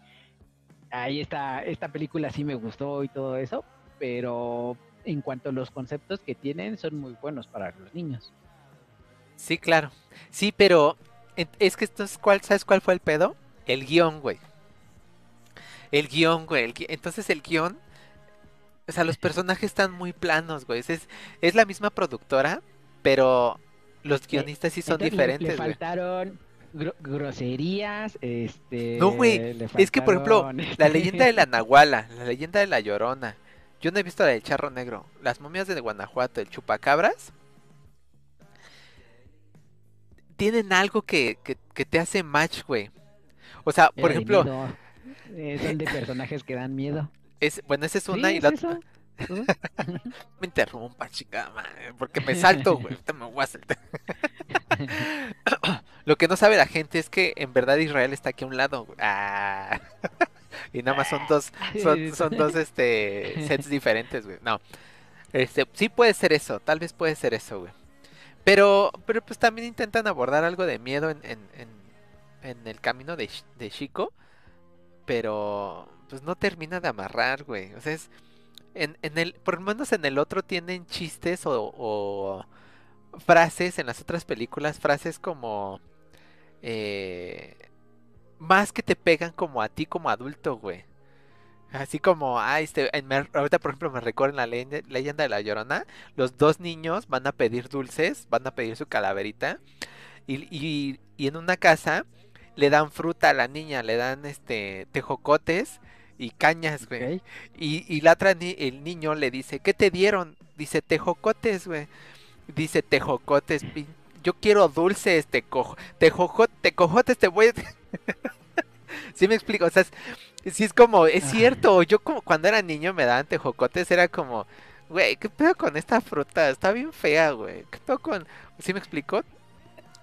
ahí está, esta película sí me gustó y todo eso, pero en cuanto a los conceptos que tienen, son muy buenos para los niños. Sí, claro. Sí, pero es que entonces, ¿cuál, ¿sabes cuál fue el pedo? El guion, güey. El guion, güey. el gui- Entonces el guion, o sea, los personajes están muy planos, güey. Es, es la misma productora, pero los guionistas sí son Entonces, le- diferentes, Le, güey. faltaron gro- groserías, este... No, güey, le Es que, por ejemplo, la este, leyenda de la Nahuala, la leyenda de la Llorona. Yo no he visto la del Charro Negro. Las momias de Guanajuato, el Chupacabras. Tienen algo que, que, que te hace match, güey. O sea, por ejemplo. Eh, son de personajes que dan miedo. es, bueno, esa es una Sí, y la otra. Me interrumpa, chica, madre, porque me salto, güey. me voy a saltar. Lo que no sabe la gente es que en verdad Israel está aquí a un lado. güey. Ah. Y nada más son dos, son, son dos este sets diferentes, güey. No. Este, sí puede ser eso, tal vez puede ser eso, güey. Pero, pero pues también intentan abordar algo de miedo en, en, en, en el camino de, de Chico. Pero pues no termina de amarrar, güey. O sea, es. En, en el, por lo menos en el otro tienen chistes o, o frases en las otras películas, frases como eh, más que te pegan como a ti como adulto, güey. Así como, ah, este, en me- ahorita por ejemplo me recuerdo en la leyenda, leyenda de la Llorona, los dos niños van a pedir dulces, van a pedir su calaverita y, y, y en una casa le dan fruta a la niña, le dan este tejocotes y cañas, güey. Y, y la otra ni- el niño le dice, ¿qué te dieron? Dice, tejocotes, güey. Dice, tejocotes, yo quiero dulces, te cojo, tejocotes, te voy a... ¿Sí me explico? O sea, es- sí es como, es cierto, yo como cuando era niño me daban tejocotes, era como, güey, ¿qué pedo con esta fruta? Está bien fea, güey. ¿Qué pedo con...? ¿Sí me explico?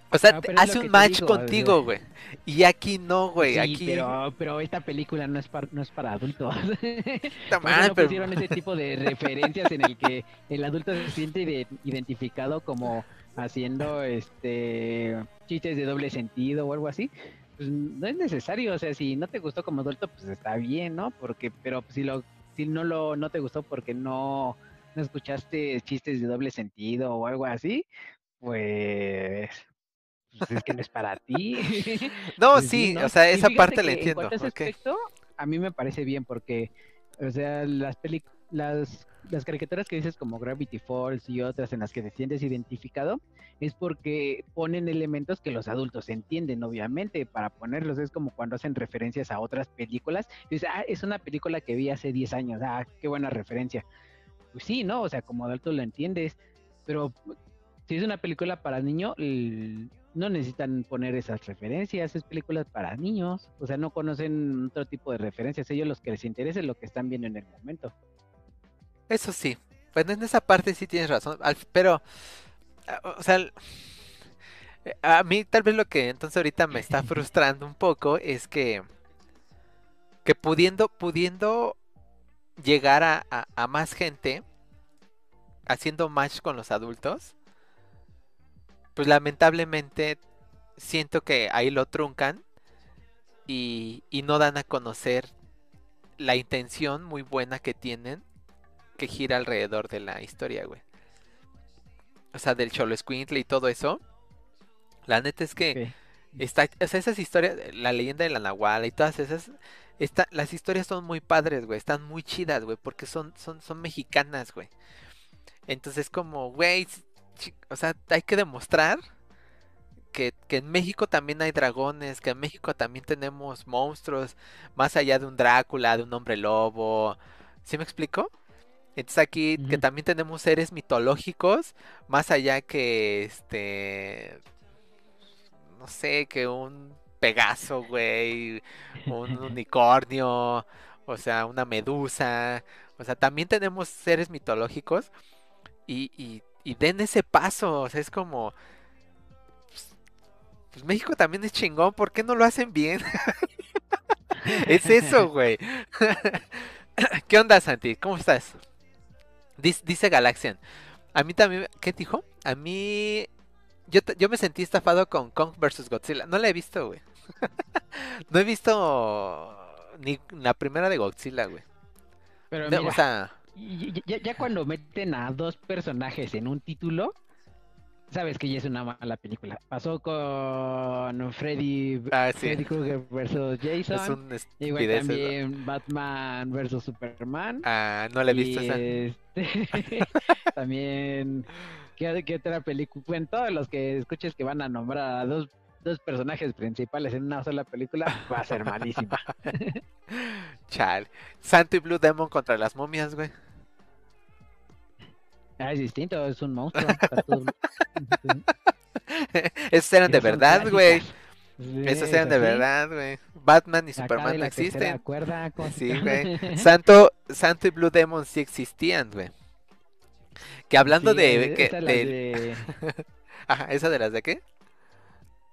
O sea, es hace un match digo, contigo, güey. Y aquí no, güey, Sí, aquí... pero, pero esta película no es, para, no es para adultos. Madre, no pero- pusieron ese tipo de referencias en el que el adulto se siente ide- identificado como haciendo este chistes de doble sentido o algo así. Pues no es necesario, o sea, si no te gustó como adulto, pues está bien, ¿no? Porque, pero si lo, si no lo, no te gustó porque no, no escuchaste chistes de doble sentido o algo así, pues, pues es que no es para ti. No, Pues sí, ¿no? o sea, esa parte la entiendo. En cuanto a ese ok. aspecto, a mí me parece bien porque, o sea, las peli las, las caricaturas que dices como Gravity Falls y otras en las que te sientes identificado, es porque ponen elementos que los adultos entienden, obviamente, para ponerlos. Es como cuando hacen referencias a otras películas. Y dices, ah, es una película que vi hace 10 años, ah, qué buena referencia. Pues sí, ¿no? O sea, como adulto lo entiendes, pero si es una película para niño, no necesitan poner esas referencias, es películas para niños, o sea, no conocen otro tipo de referencias, ellos los que les interesa es lo que están viendo en el momento. Eso sí, bueno, en esa parte sí tienes razón, pero, ah, o sea, eh, a mí tal vez lo que entonces ahorita me está frustrando un poco es que, que pudiendo, pudiendo llegar a, a- a más gente, haciendo match con los adultos, pues lamentablemente siento que ahí lo truncan y, y no dan a conocer la intención muy buena que tienen que gira alrededor de la historia, güey. O sea, del Cholo Escuintle y todo eso. La neta es que está, o sea, esas historias, la leyenda de la Nahuala y todas esas, está, las historias son muy padres, güey, están muy chidas, güey, porque son, son, son mexicanas, güey. Entonces como, güey, o sea, hay que demostrar que, que en México también hay dragones, que en México también tenemos monstruos, más allá de un Drácula, de un hombre lobo. ¿Sí me explico? Entonces aquí que también tenemos seres mitológicos, más allá que este, no sé, que un Pegaso, güey, un unicornio, o sea, una medusa, o sea, también tenemos seres mitológicos y, y, y den ese paso, o sea, es como, pues, pues México también es chingón, ¿por qué no lo hacen bien? es eso, güey. ¿Qué onda, Santi? ¿Cómo estás? Dice, dice Galaxian. A mí también, ¿qué dijo? A mí, yo, yo me sentí estafado con Kong vs. Godzilla. No la he visto, güey. no he visto ni la primera de Godzilla, güey. Pero No, mira, o sea, ya cuando meten a dos personajes en un título, sabes que ya es una mala película. Pasó con Freddy, ah, sí, Freddy Krueger versus es Jason, un igual eso. también Batman versus Superman. Ah, no la he visto Y, esa. este, también, ¿qué, qué otra película? Bueno, todos los que escuches que van a nombrar a dos, dos personajes principales en una sola película, va a ser malísima. Chale. Santo y Blue Demon contra las momias, güey. Ah, es distinto, es un monstruo. Esos eran de Esas verdad, güey. Esos eran de verdad, güey. Batman y Acá Superman no existen. cuerda, ¿cómo se Sí, güey. Santo, Santo y Blue Demon sí existían, güey. Que hablando Sí, de, que- de, Ajá, ¿esa de las de qué?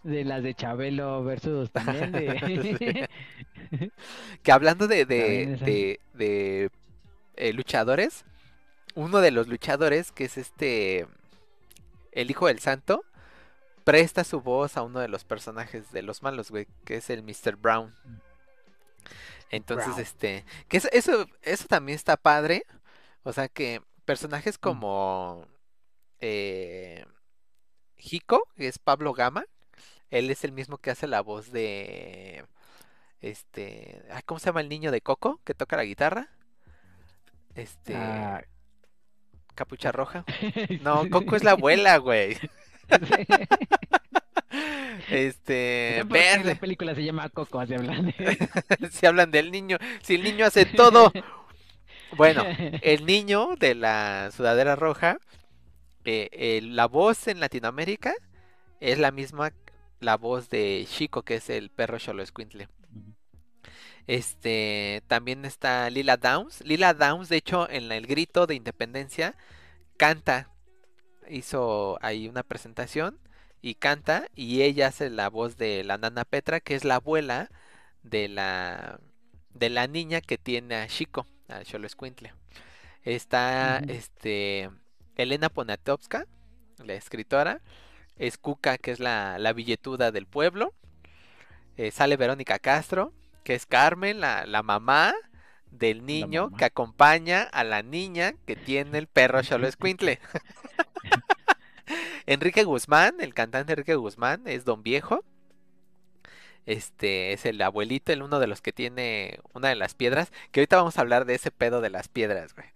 de las de Chabelo versus también de... Que hablando de, de, de, de, eh, luchadores, uno de los luchadores, que es este, el hijo del santo, presta su voz a uno de los personajes de los malos, güey, que es el Mr. Brown. Entonces, Brown. este, que eso, eso, eso también está padre. O sea que personajes como eh, Hiko, que es Pablo Gama, él es el mismo que hace la voz de este, ay, ¿cómo se llama el niño de Coco que toca la guitarra? Este, Ah, Capucha Roja. No, Coco es la abuela, güey. Este, ¿Por qué La verde. película se llama Coco, así hablan de- Si hablan del niño, si el niño hace todo. Bueno, el niño de la sudadera roja, eh, eh, la voz en Latinoamérica es la misma, la voz de Chico, que es el perro Cholo Escuintle. Este, también está Lila Downs. Lila Downs, de hecho, en el grito de independencia, canta. Hizo ahí una presentación y canta. Y ella hace la voz de la nana Petra, que es la abuela de la, de la niña que tiene a Chico, a Cholo Escuintle. Está este, Elena Poniatowska, la escritora. Es Cuca, que es la, la billetuda del pueblo. Eh, sale Verónica Castro, que es Carmen, la, la mamá del niño que acompaña a la niña que tiene el perro Cholo Escuintle. Enrique Guzmán, el cantante Enrique Guzmán, es Don Viejo. Este es el abuelito, el uno de los que tiene una de las piedras. Que ahorita vamos a hablar de ese pedo de las piedras, güey.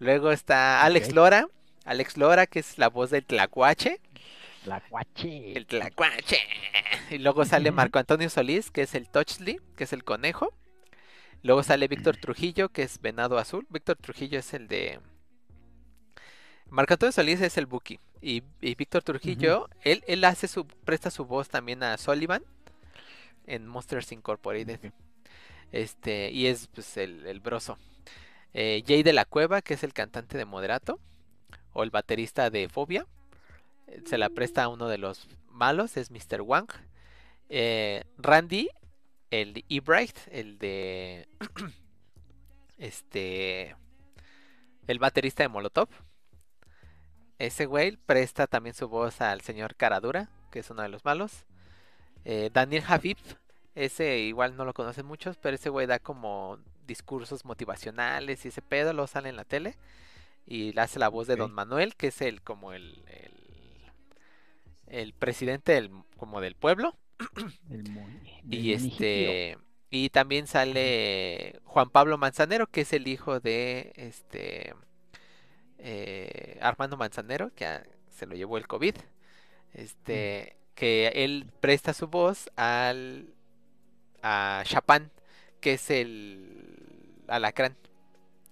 Luego está Alex. Lora. Alex Lora, que es la voz del Tlacuache. La guache. El Tlacuache. Y luego sale Marco Antonio Solís, que es el Touchly, que es el conejo. Luego sale Víctor Trujillo, que es Venado Azul. Víctor Trujillo es el de. Marco Antonio Solís es el Buki. Y, y Víctor Trujillo, él, él hace su, presta su voz también a Sullivan en Monsters Incorporated. Este, y es pues el, el broso. Eh, Jay de la Cueva, que es el cantante de Moderato, o el baterista de Fobia. Se la presta a uno de los malos, es Mr. Wang. Eh, Randy, el de Ebright, el de. este. El baterista de Molotov. Ese güey presta también su voz al señor Caradura, que es uno de los malos. Eh, Daniel Javif, ese igual no lo conocen muchos, pero ese güey da como discursos motivacionales y ese pedo lo sale en la tele. Y le hace la voz de Don. Manuel, que es el como el, el, el presidente del, como del pueblo. El del Y municipio. este y también sale Juan Pablo Manzanero, que es el hijo de este eh, Armando Manzanero, que a- se lo llevó el COVID. Este, que él presta su voz al a Chapán, que es el alacrán.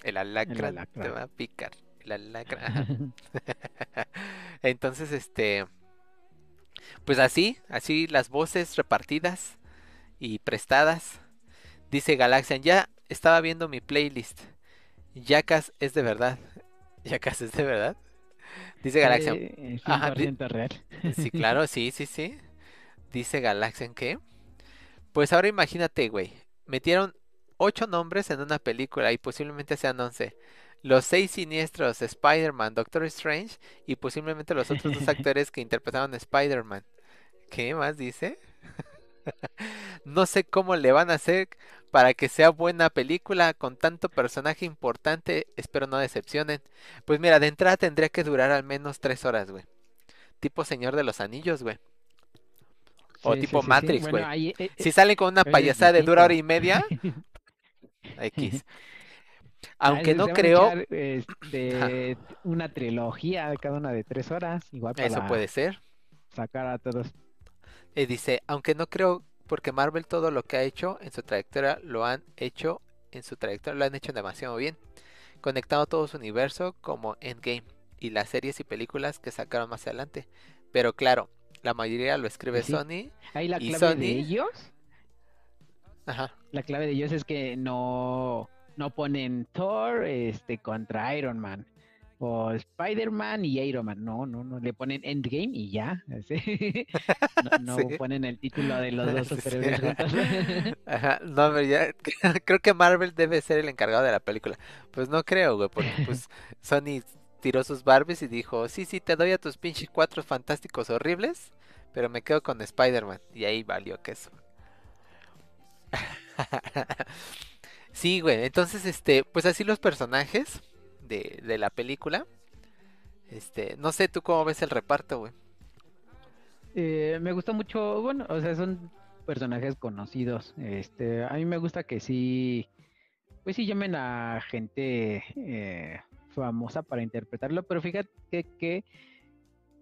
El alacrán te alacrán. va a picar. El alacrán. Entonces, este, pues así, así las voces repartidas y prestadas. Dice Galaxian, ya estaba viendo mi playlist. Jackass es de verdad. Jackass es de verdad. Dice Galaxian, Eh, Ajá, di- 100% real. sí, claro, sí, sí, sí. Dice Galaxian que, pues ahora imagínate, güey, metieron ocho nombres en una película y posiblemente sean once. Los seis siniestros, Spider-Man, Doctor Strange y posiblemente los otros dos actores que interpretaron Spider-Man. ¿Qué más dice? No sé cómo le van a hacer para que sea buena película con tanto personaje importante. Espero no decepcionen. Pues mira, de entrada tendría que durar al menos tres horas, güey. Tipo Señor de los Anillos, güey. O Sí, tipo sí. Matrix, güey. eh, Si salen con una payasada de dura hora y media, X. Aunque no creo, echar, este, una trilogía de cada una de tres horas, igual eso puede ser. sacar a todos. Eh, dice, aunque no creo, porque Marvel todo lo que ha hecho en su trayectoria lo han hecho en su trayectoria lo han hecho demasiado bien, conectado todo su universo como Endgame y las series y películas que sacaron más adelante. Pero claro, la mayoría lo escribe sí. Sony. Ahí la ¿Y clave Sony? de ellos, Ajá. la clave de ellos es que no, no ponen Thor este, contra Iron Man. O Spider-Man y Iron Man. No, no, no. Le ponen Endgame y ya. No, no Sí. ponen el título de los dos superhéroes. Ajá, no, pero ya creo que Marvel debe ser el encargado de la película. Pues no creo, güey, porque pues Sony tiró sus Barbies y dijo, sí, sí, te doy a tus pinches cuatro fantásticos horribles, pero me quedo con Spider-Man. Y ahí valió queso. Sí, güey, entonces, este, pues así los personajes de, de la película. Este, no sé tú cómo ves el reparto, güey. Eh, me gusta mucho, bueno, o sea, son personajes conocidos. Este, a mí me gusta que sí, pues sí llamen a gente eh, famosa para interpretarlo, pero fíjate que,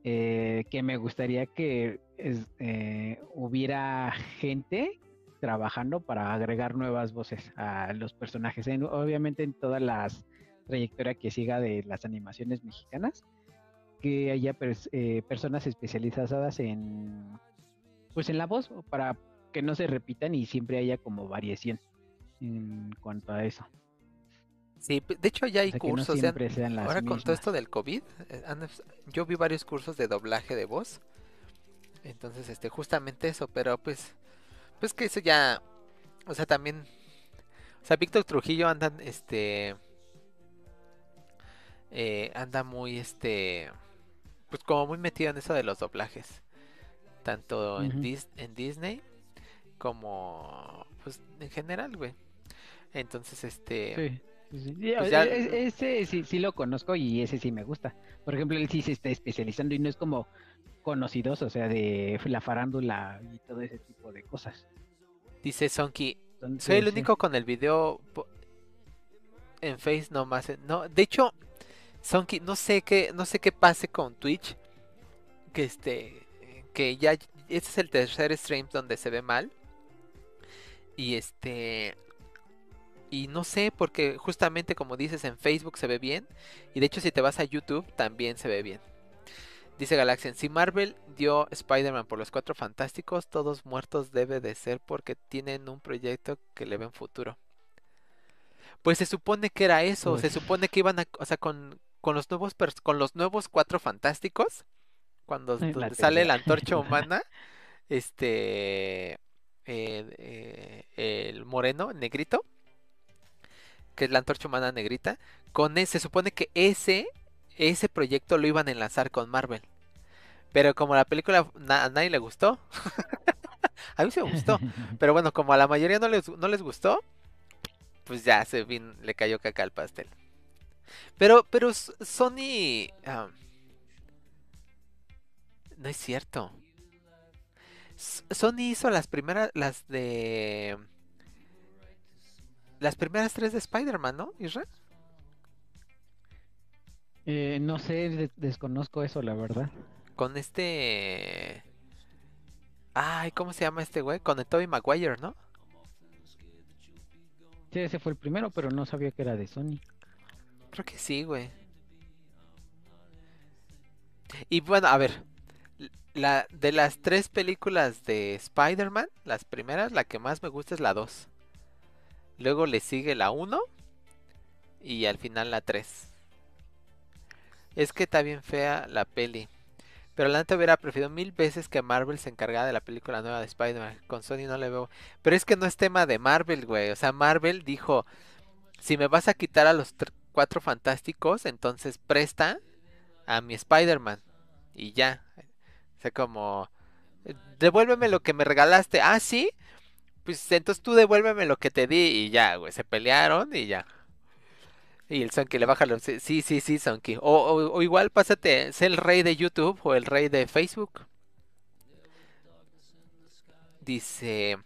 eh, que me gustaría que es- eh, hubiera gente trabajando para agregar nuevas voces a los personajes. En- obviamente en todas las trayectorias que siga de las animaciones mexicanas, que haya pers- eh, personas especializadas en pues en la voz para que no se repitan y siempre haya como variación en cuanto a eso. Sí, de hecho ya hay O sea, que no cursos. sean ahora con todo esto del COVID, eh, yo vi varios cursos de doblaje de voz. Entonces, este, justamente eso, pero pues, pues que eso ya, o sea, también, o sea, Víctor Trujillo anda, este, eh, anda muy, este, pues como muy metido en eso de los doblajes, tanto en. Dis- en Disney como, pues, en general, güey. Entonces, este, Sí, sí, sí. Sí, pues e- ya- e- ese sí, sí lo conozco y ese sí me gusta. Por ejemplo, él sí se está especializando y no es como conocidos, o sea, de la farándula y todo ese tipo de cosas. dice Sonky, Soy el sí. único con el video en Face nomás. eh, No, de hecho, Sonky, no sé qué, no sé qué pase con Twitch. Que este, que ya este es el tercer stream donde se ve mal. Y este, y no sé porque justamente como dices en Facebook se ve bien y de hecho si te vas a YouTube también se ve bien. Dice Galaxian, si Marvel dio Spider-Man por los cuatro fantásticos, todos muertos debe de ser porque tienen un proyecto que le ven futuro. Pues se supone que era eso, se supone que iban a, o sea, con, con los nuevos con los nuevos cuatro fantásticos, cuando la sale la antorcha humana, este eh, eh, el moreno, el negrito, que es la antorcha humana negrita, con ese, se supone que ese ese proyecto lo iban a enlazar con Marvel. Pero como la película na- a nadie le gustó, a mí sí me gustó, pero bueno, como a la mayoría no les, no les gustó, pues ya se vin, le cayó caca al pastel. Pero, pero Sony... no es cierto. Sony hizo las primeras, las de... Las primeras tres de Spider-Man, ¿no, Israel? Eh, no sé, de- desconozco eso, la verdad. Con este... Ay, ¿cómo se llama este güey? Con el Tobey Maguire, ¿no? Sí, ese fue el primero, pero no sabía que era de Sony. Creo que sí, güey. Y bueno, a ver. La, de las tres películas de Spider-Man, las primeras, la que más me gusta es la 2. Luego le sigue la 1. Y al final la 3. Es que está bien fea la peli. Pero la neta hubiera preferido mil veces que Marvel se encargara de la película nueva de Spider-Man. Con Sony no le veo. Pero es que no es tema de Marvel, güey. O sea, Marvel dijo, si me vas a quitar a los tr- cuatro fantásticos, entonces presta a mi Spider-Man. Y ya. O sea, como, "Eh, devuélveme lo que me regalaste. Ah, sí. Pues entonces tú devuélveme lo que te di y ya, güey. Se pelearon y ya. Y el Sonky le baja los... Sí, sí, sí, Sonky. O, o, o igual pásate, sé el rey de YouTube o el rey de Facebook. Dice...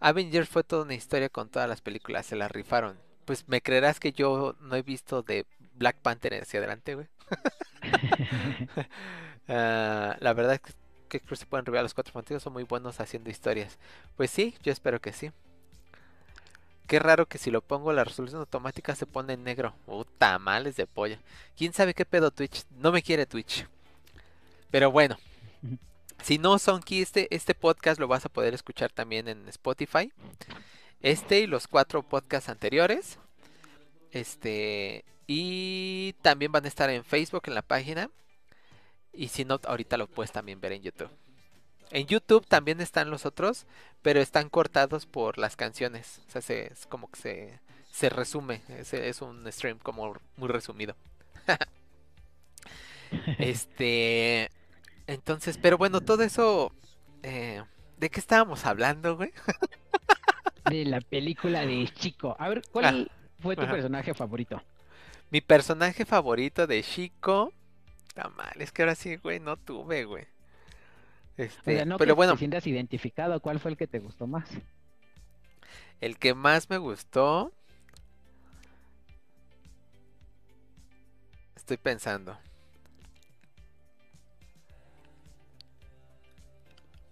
Avengers fue toda una historia con todas las películas, se las rifaron. Pues me creerás que yo no he visto de Black Panther hacia adelante, güey. Ah, la verdad es que, que creo que se pueden revelar los cuatro fantásticos, son muy buenos haciendo historias. Pues sí, yo espero que sí. Qué raro que si lo pongo la resolución automática se pone en negro. Puta, males de polla. ¿Quién sabe qué pedo Twitch? No me quiere Twitch. Pero bueno. Si no, Sonky, este, este podcast lo vas a poder escuchar también en Spotify. Este y los cuatro podcasts anteriores. Este. Y también van a estar en Facebook en la página. Y si no, ahorita lo puedes también ver en YouTube. En YouTube también están los otros, pero están cortados por las canciones. O sea, se- es como que se, se resume. Es, es un stream como muy resumido. este. Entonces, pero bueno, todo eso. eh, ¿De qué estábamos hablando, güey? De la película de Chico. A ver, ¿cuál fue tu ajá. personaje favorito? Mi personaje favorito de Chico. Está mal, es que ahora sí, güey, no tuve, güey. Este, no pero que bueno, te sientas identificado, ¿cuál fue el que te gustó más? El que más me gustó. Estoy pensando.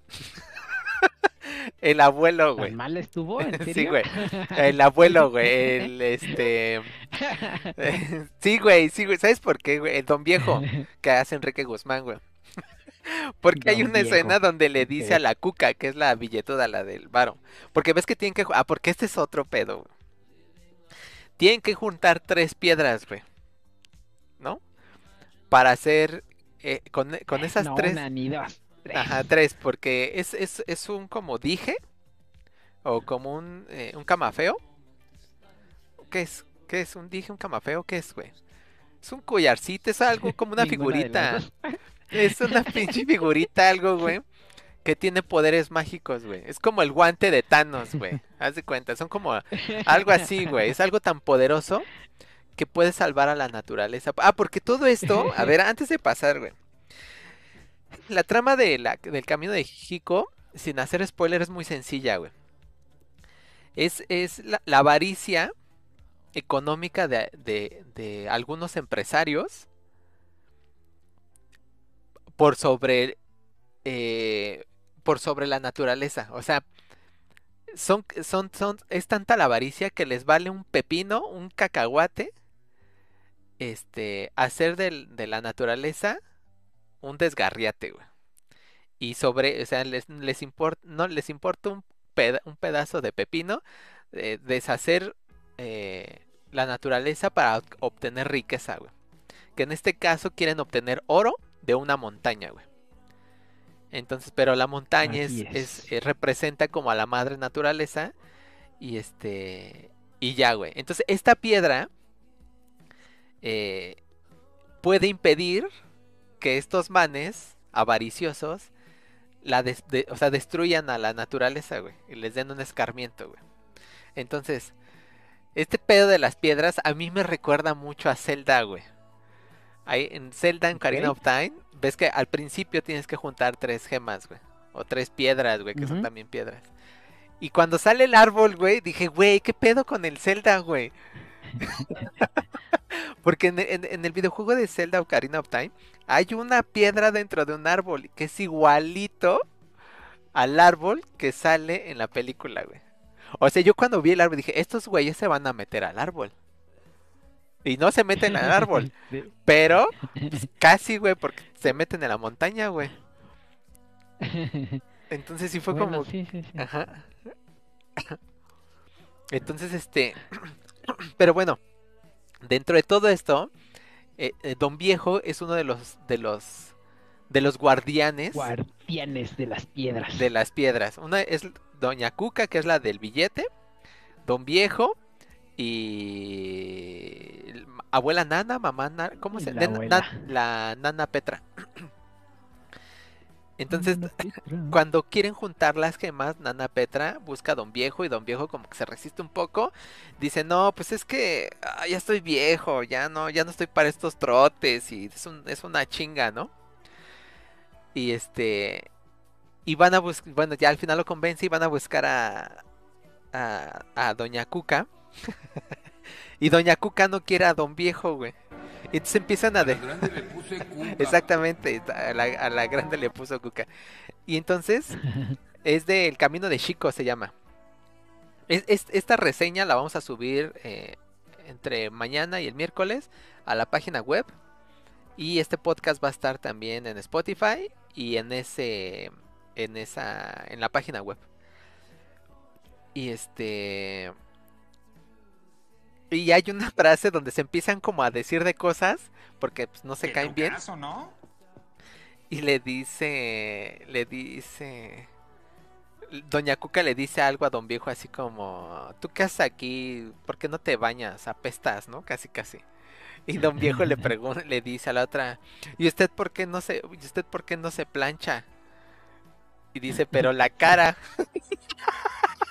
el abuelo, güey. ¿Mal estuvo? ¿en? Sí, güey. El abuelo, güey. El este. Eh, sí, güey, sí, güey. ¿Sabes por qué, güey? El don viejo que hace Enrique Guzmán, güey. Porque hay una escena donde le dice a la cuca, que es la billetuda, la del varo. Porque ves que tienen que... Ah, porque este es otro pedo, güey. Tienen que juntar tres piedras, güey. ¿No? Para hacer... eh, con, con esas no, tres... una ni dos. Tres. Ajá, tres, porque es, es, es un como dije o como un, eh, un camafeo. ¿Qué es? ¿Qué es? ¿Un dije, un camafeo? ¿Qué es, güey? Es un collarcito, es algo como una figurita. Es una pinche figurita, algo, güey. Que tiene poderes mágicos, güey. Es como el guante de Thanos, güey. Haz de cuenta, son como algo así, güey. Es algo tan poderoso que puede salvar a la naturaleza. Ah, porque todo esto, a ver, antes de pasar, güey. La trama de la, del camino de Hiko, sin hacer spoiler, es muy sencilla, güey. Es, es la, la avaricia económica de, de- de algunos empresarios por sobre eh, por sobre la naturaleza. O sea, son, son, son, es tanta la avaricia que les vale un pepino, un cacahuate, este, hacer del- de la naturaleza un desgarriate, güey. Y sobre, o sea, les, les importa, no les importa un, peda- un pedazo de pepino, eh, deshacer eh, la naturaleza para ob- obtener riqueza, güey. Que en este caso quieren obtener oro de una montaña, güey. Entonces, pero la montaña es, Así es- es. eh, representa como a la madre naturaleza y este y ya, güey. Entonces, esta piedra eh, puede impedir que estos manes avariciosos la des- de- o sea, destruyan a la naturaleza, güey, y les den un escarmiento, güey. Entonces, este pedo de las piedras a mí me recuerda mucho a Zelda, güey. Ahí en Zelda, en Ocarina Ok. of Time, ves que al principio tienes que juntar tres gemas, güey. O tres piedras, güey, que son también piedras. Y cuando sale el árbol, güey, dije, güey, ¿qué pedo con el Zelda, güey? Porque en, en- en el videojuego de Zelda Ocarina of Time hay una piedra dentro de un árbol que es igualito al árbol que sale en la película, güey. O sea, yo cuando vi el árbol dije, estos güeyes se van a meter al árbol. Y no se meten al árbol, pero pues, casi, güey, porque se meten en la montaña, güey. Entonces sí fue Bueno, como... sí, sí, sí. Ajá. Entonces, este... Pero bueno, dentro de todo esto, eh, eh, Don Viejo es uno de los... De los de los guardianes Guardianes de las piedras. de las piedras. Una es Doña Cuca, que es la del billete, Don Viejo y el- abuela Nana, mamá Nana, ¿cómo se La llama? la Nana Petra. Entonces, Nana Petra. cuando quieren juntar las gemas, Nana Petra busca a Don Viejo y Don Viejo como que se resiste un poco. Dice, no, pues es que ah, ya estoy viejo, ya no, ya no estoy para estos trotes y es, un- es una chinga, ¿no? Y este... Y van a buscar, bueno, ya al final lo convence y van a buscar a, a, a Doña Cuca. y Doña Cuca no quiere a Don Viejo, güey. Y entonces empiezan a... de- grande le puse cuca. Exactamente, a la, a la grande le puso Cuca. Y entonces es de El Camino de Chico, se llama. Es- es- esta reseña la vamos a subir eh, entre mañana y el miércoles a la página web. Y este podcast va a estar también en Spotify y en ese en esa en la página web. Y este y hay una frase donde se empiezan como a decir de cosas porque pues, no se caen bien. ¿no? Y le dice, le dice, Doña Cuca le dice algo a Don Viejo así como, ¿tú qué haces aquí? ¿Por qué no te bañas? Apestas, ¿no? Casi, casi. Y Don Viejo le pregunta, le dice a la otra, ¿y usted por qué no se, y usted por qué no se plancha? Y dice, pero la cara.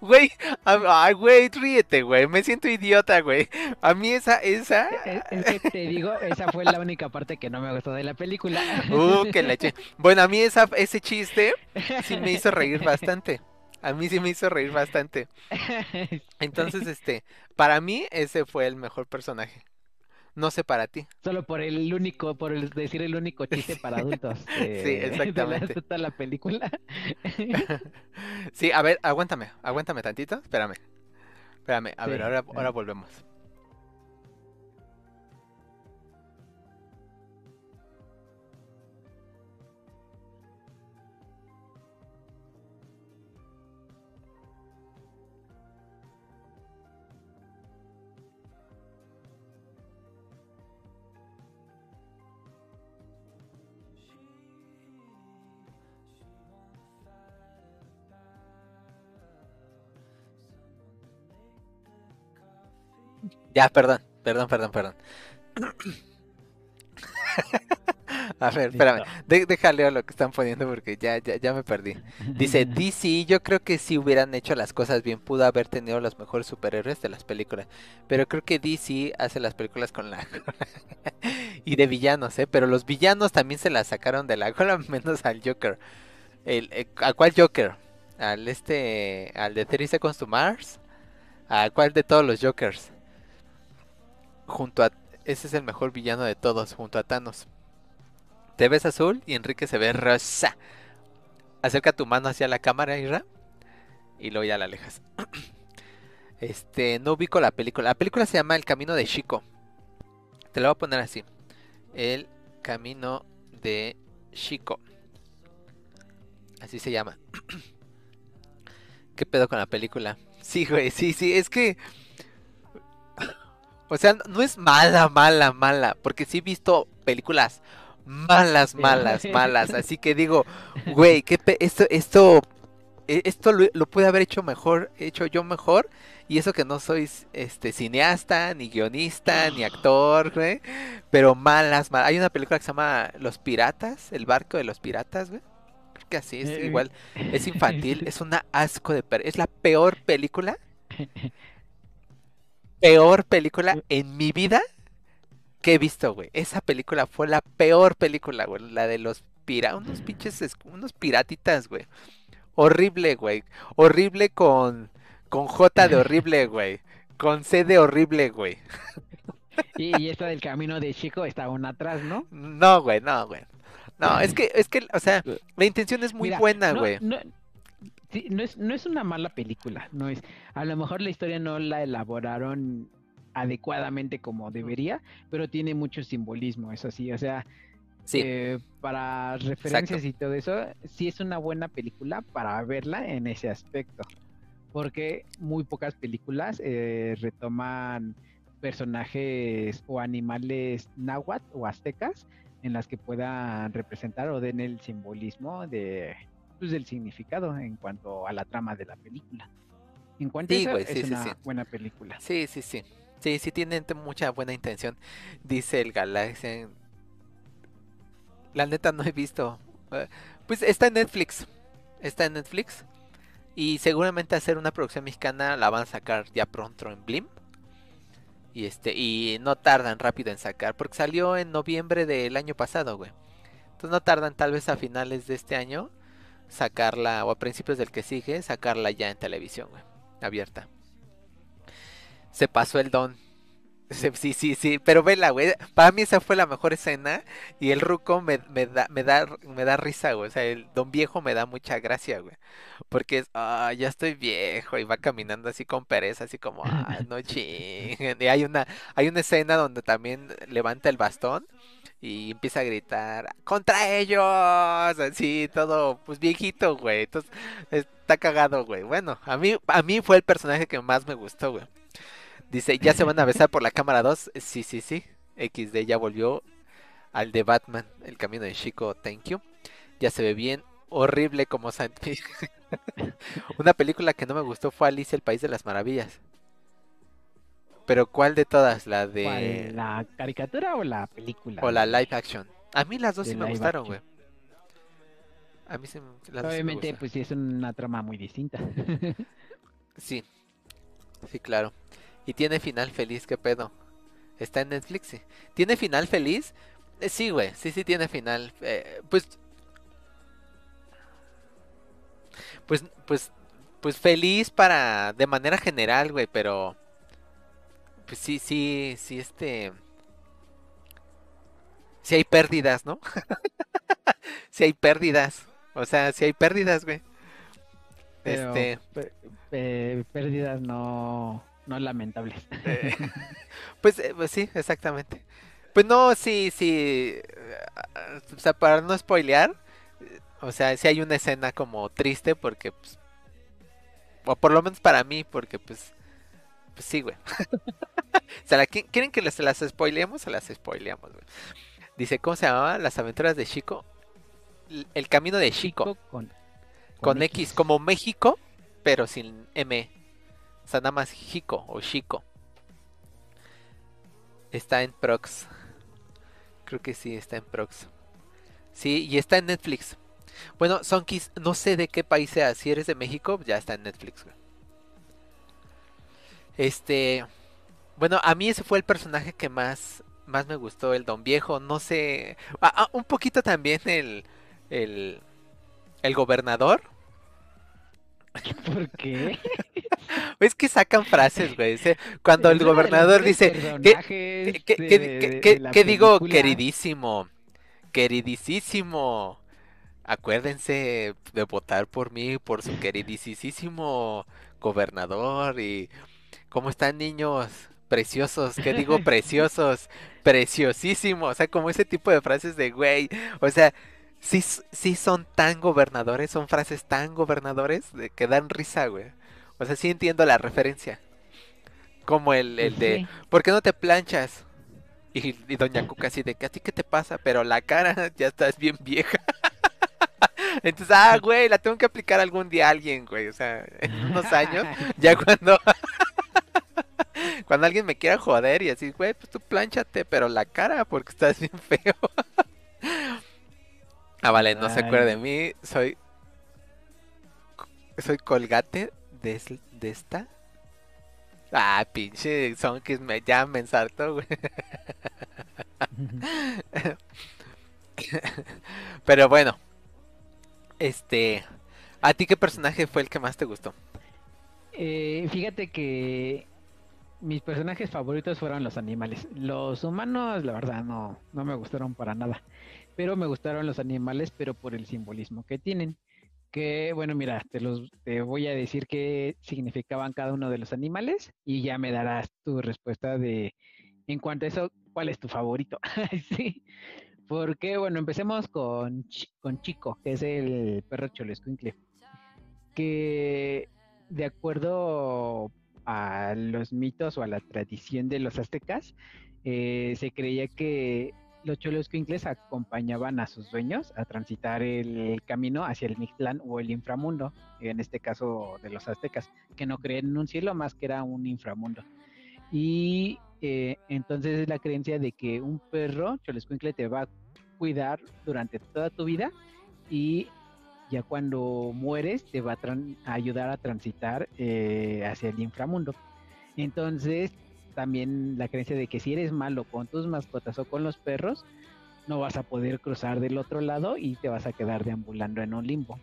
Güey, ay, güey, ríete, güey, me siento idiota, güey. A mí esa, esa, Es, es que te digo, esa fue la única parte que no me gustó de la película. Uh, que leche. Bueno, a mí esa, ese chiste sí me hizo reír bastante. A mí sí me hizo reír bastante. Entonces, este, para mí ese fue el mejor personaje. No sé para ti. Solo por el único, por el decir el único chiste para adultos. Sí, de la- exactamente. de toda la película. Sí, a ver, aguántame, aguántame tantito, espérame. Espérame, a ver, ahora, sí. ahora volvemos. Ya, perdón, perdón, perdón, perdón. A ver, espérame, de- leo lo que están poniendo porque ya, ya, ya me perdí. Dice, DC, yo creo que si hubieran hecho las cosas bien, pudo haber tenido los mejores superhéroes de las películas. Pero creo que DC hace las películas con la y de villanos, ¿eh? Pero los villanos también se las sacaron de la cola, menos al Joker. El, eh, ¿A cuál Joker? ¿Al este, al de 30 Seconds to Mars? ¿A cuál de todos los Jokers? Junto a, ese es el mejor villano de todos, junto a Thanos. Te ves azul y Enrique se ve rosa. Acerca tu mano hacia la cámara, Ira. Y luego ya la alejas. Este, no ubico la película. La película se llama El Camino de Chico. Te la voy a poner así. El Camino de Chico. Así se llama. ¿Qué pedo con la película? Sí, güey, sí, sí, es que... O sea, no es mala, mala, mala. Porque sí he visto películas malas, malas, malas. Así que digo, güey, ¿qué esto, esto, e- esto lo, lo pude haber hecho mejor, hecho yo mejor. Y eso que no soy este cineasta, ni guionista, ni actor, güey. Pero malas, malas. Hay una película que se llama Los Piratas, el barco de los piratas, güey. Creo que así es, Eh, igual. Es infantil, es una asco de per- es la peor película. Peor película en mi vida que he visto, güey. Esa película fue la peor película, güey. La de los pira, unos pinches, es- unos piratitas, güey. Horrible, güey. Horrible con, con J de horrible, güey. Con C de horrible, güey. Y, y esta del camino de Chico está aún atrás, ¿no? No, güey, no, güey. No, es que, es que, o sea, la intención es muy Mira, buena, no- güey. No, sí, no es, no es una mala película, no es. A lo mejor la historia no la elaboraron adecuadamente como debería, pero tiene mucho simbolismo, eso sí, o sea, Sí, eh, para referencias y todo eso, sí es una buena película para verla en ese aspecto, porque muy pocas películas eh, retoman personajes o animales náhuatl o aztecas en las que puedan representar o den el simbolismo de pues, del significado en cuanto a la trama de la película. En cuanto Sí, a eso, güey, es sí, sí, una buena película. sí, sí, sí. Sí, sí tienen mucha buena intención. Dice el Galaxy. La neta no he visto. Eh, Pues está en Netflix. Está en Netflix. Y seguramente hacer una producción mexicana la van a sacar ya pronto en Blim. Y este, y no tardan rápido en sacar. Porque salió en noviembre del año pasado, güey. Entonces no tardan tal vez a finales de este año sacarla. O a principios del que sigue, sacarla ya en televisión, güey. Abierta. Se pasó el don. Sí, sí, sí, pero vela, güey. Para mí esa fue la mejor escena y el ruco me, me da, me da, me da risa, güey. O sea, el don viejo me da mucha gracia, güey. Porque es, ah, ya estoy viejo y va caminando así con pereza, así como, ah, no chinguen. Y hay una, hay una escena donde también levanta el bastón y empieza a gritar, ¡contra ellos! Así, todo, pues viejito, güey. Entonces, está cagado, güey. Bueno, a mí, a mí fue el personaje que más me gustó, güey. Dice, ¿ya se van a besar por la cámara 2? Sí, sí, sí. XD ya volvió al de Batman, el camino de Chico, thank you. Ya se ve bien horrible como Santi. Una película que no me gustó fue Alicia, el País de las Maravillas. Pero ¿cuál de todas? La de... ¿Cuál, ¿La caricatura o la película? O la live action. A mí las dos De sí me gustaron, güey. A mí sí, me- las dos sí me Obviamente, pues sí es una trama muy distinta. Sí, sí, claro. Y tiene final feliz, ¿qué pedo? Está en Netflix, sí. ¿Tiene final feliz? Eh, sí, güey, sí, sí tiene final. Eh, pues, pues, pues, pues feliz para, de manera general, güey, pero, pues sí, sí, sí, este, si hay pérdidas, ¿no? si hay pérdidas. O sea, si hay pérdidas, güey. Pero Este, pérdidas no, no lamentables. eh, pues, eh, pues sí, exactamente. Pues no, sí, sí. eh, O sea, para no spoilear, o sea, sí hay una escena como triste porque, pues, o por lo menos para mí, porque, pues, pues sí, güey. ¿Se la, qui- ¿Quieren que les- se las spoileemos? Se las spoileamos, güey. Dice, ¿cómo se llamaba? Las aventuras de Chico. El camino de Chico. con, Con X, como México, pero sin M. O sea, nada más Chico o Chico. Está en Prox. Creo que sí, está en Prox. Sí, y está en Netflix. Bueno, Sonkis, no sé de qué país sea. Si eres de México, ya está en Netflix. güey. Este. Bueno, a mí ese fue el personaje que más, más me gustó, el Don Viejo. No sé. ah, un poquito también el. El. El gobernador. ¿Por qué? Es que sacan frases, güey. Cuando el gobernador dice, ¿qué, qué- de- de- digo? Queridísimo, queridísimo. Acuérdense de votar por mí, por su queridísimo gobernador. Y cómo están niños preciosos, ¿qué digo? Preciosos, preciosísimos. O sea, como ese tipo de frases de güey. O sea, sí, sí son tan gobernadores, son frases tan gobernadores de que dan risa, güey. O sea, sí entiendo la referencia. Como el, el de, Sí. ¿por qué no te planchas? Y, y Doña Cuca así de, ¿a ti qué te pasa? Pero la cara ya estás bien vieja. Entonces, ah, güey, la tengo que aplicar algún día a alguien, güey. O sea, en unos años, ya cuando... cuando alguien me quiera joder y así, güey, pues tú plánchate, pero la cara porque estás bien feo. ah, vale, no se acuerda de mí. Soy... Soy colgate de, de esta. Ah, pinche son que me, ya me ensartó, güey. Pero bueno. Este. ¿A ti qué personaje fue el que más te gustó? Eh, fíjate que mis personajes favoritos fueron los animales. Los humanos, la verdad, no, no me gustaron para nada. Pero me gustaron los animales, pero por el simbolismo que tienen. Que, bueno, mira, te los te voy a decir qué significaban cada uno de los animales y ya me darás tu respuesta de, en cuanto a eso, ¿cuál es tu favorito? sí. Porque, bueno, empecemos con, con Chico, que es el perro cholescuincle. Que de acuerdo a los mitos o a la tradición de los aztecas, eh, se creía que los choloscuincles acompañaban a sus dueños a transitar el camino hacia el Mictlán o el inframundo, en este caso de los aztecas, que no creían en un cielo más que era un inframundo. Y eh, entonces es la creencia de que un perro choloscuincle te va a cuidar durante toda tu vida y ya cuando mueres te va a, a ayudar a transitar eh, hacia el inframundo. Entonces, también la creencia de que si eres malo con tus mascotas o con los perros, no vas a poder cruzar del otro lado y te vas a quedar deambulando en un limbo.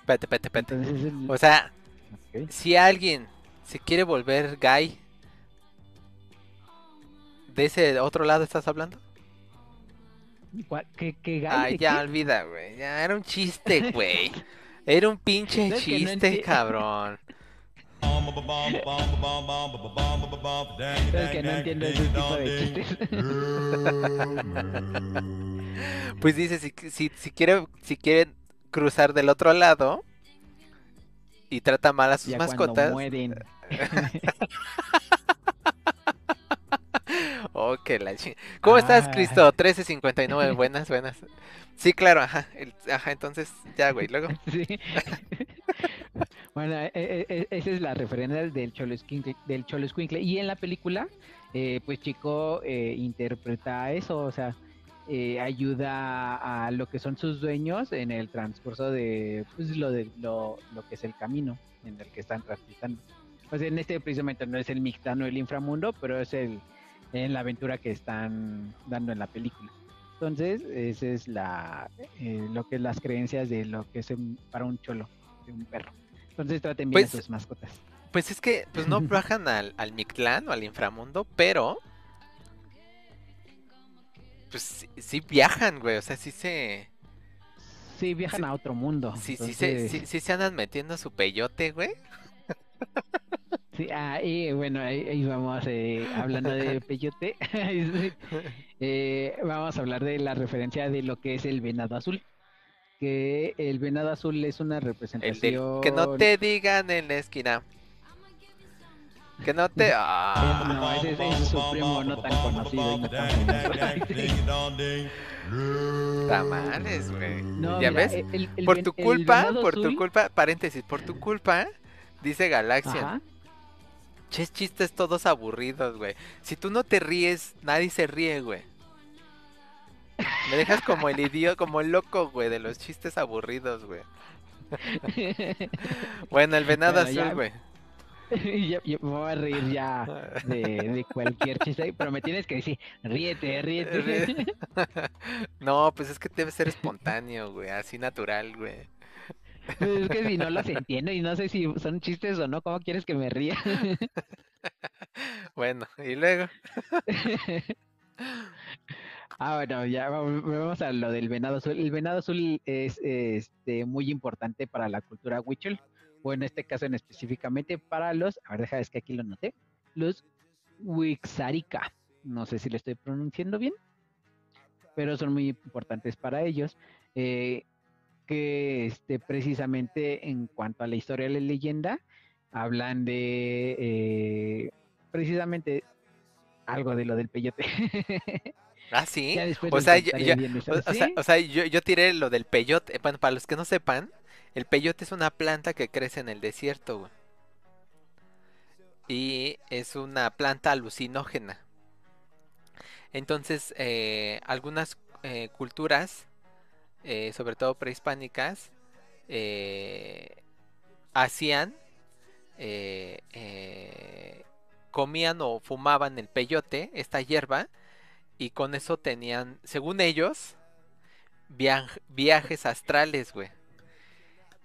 Espérate. Entonces, el- O sea, si alguien se quiere volver gay, ¿de ese otro lado estás hablando? ¿Cuál- ¿Qué, qué gay? Ay, ¿De ya qué? olvida, güey. Ya era un chiste, güey. Era un pinche no chiste, enti- cabrón. Que no entiendo ese tipo de chistes. Pues dice, si, si, si quiere, si quieren cruzar del otro lado y trata mal a sus ya cuando mascotas. mueren. Oh, que la ching- ¿Cómo estás, Ah. Cristo? 1359, buenas, buenas. Sí, claro, ajá. el- ajá, entonces, ya, güey, luego. Sí. bueno, e- e- e- esa es la referencia del Cholo Escuincle, del Cholo. Y en la película, eh, pues Chico eh, interpreta eso, o sea, eh, ayuda a lo que son sus dueños en el transcurso de pues, lo, de lo, lo que es el camino en el que están transitando. Pues en este precisamente no es el Mictano el inframundo, pero es el en la aventura que están dando en la película. Entonces, esa es la eh, lo que es las creencias de lo que es un- para un cholo, de un perro. Entonces traten bien Pues, a sus mascotas. Pues es que, pues no bajan al, al Mictlán o al inframundo, pero. pues sí, sí viajan, güey. O sea, sí se. Sí, viajan Sí. a otro mundo. Sí, sí, se, sí, sí se andan metiendo su peyote, güey. Sí, ah, y bueno, ahí, ahí vamos eh, hablando de peyote. Eh, vamos a hablar de la referencia de lo que es el venado azul. Que el venado azul es una El del representación. que no te digan en la esquina. Que no te. Ah, no, ese es, es su primo no tan conocido y no tan tamales, güey. No, ¿Ya mira, ves? el- el- el por tu culpa, por tu culpa, paréntesis, por tu culpa, dice Galaxian. Ajá. Ches chistes todos aburridos, güey. Si tú no te ríes, nadie se ríe, güey. Me dejas como el idiota, como el loco, güey, de los chistes aburridos, güey. Bueno, el venado Bueno, azul, güey. ya me voy a reír ya de, de cualquier chiste, pero me tienes que decir, ríete, ríete. Ríe. No, pues es que debe ser espontáneo, güey, así natural, güey. Pues es que si no los entiendo y no sé si son chistes o no, ¿cómo quieres que me ría? Bueno, y luego. Ah, bueno, ya vamos a lo del venado azul. El venado azul es este, muy importante para la cultura huichol, o en este caso en específicamente para los, a ver, deja, es que aquí lo noté, los Wixárika. No sé si lo estoy pronunciando bien, pero son muy importantes para ellos. eh, que este, precisamente en cuanto a la historia de la leyenda, hablan de eh, precisamente algo de lo del peyote. Ah, sí. O sea, yo- yo- bien eso. O, o sea, ¿Sí? o sea, yo, yo tiré lo del peyote. Bueno, para los que no sepan, el peyote es una planta que crece en el desierto, güey. Y es una planta alucinógena. Entonces, eh, algunas eh, culturas, eh, sobre todo prehispánicas, eh, hacían, eh, eh, comían o fumaban el peyote, esta hierba, y con eso tenían, según ellos, viaj- viajes astrales, güey.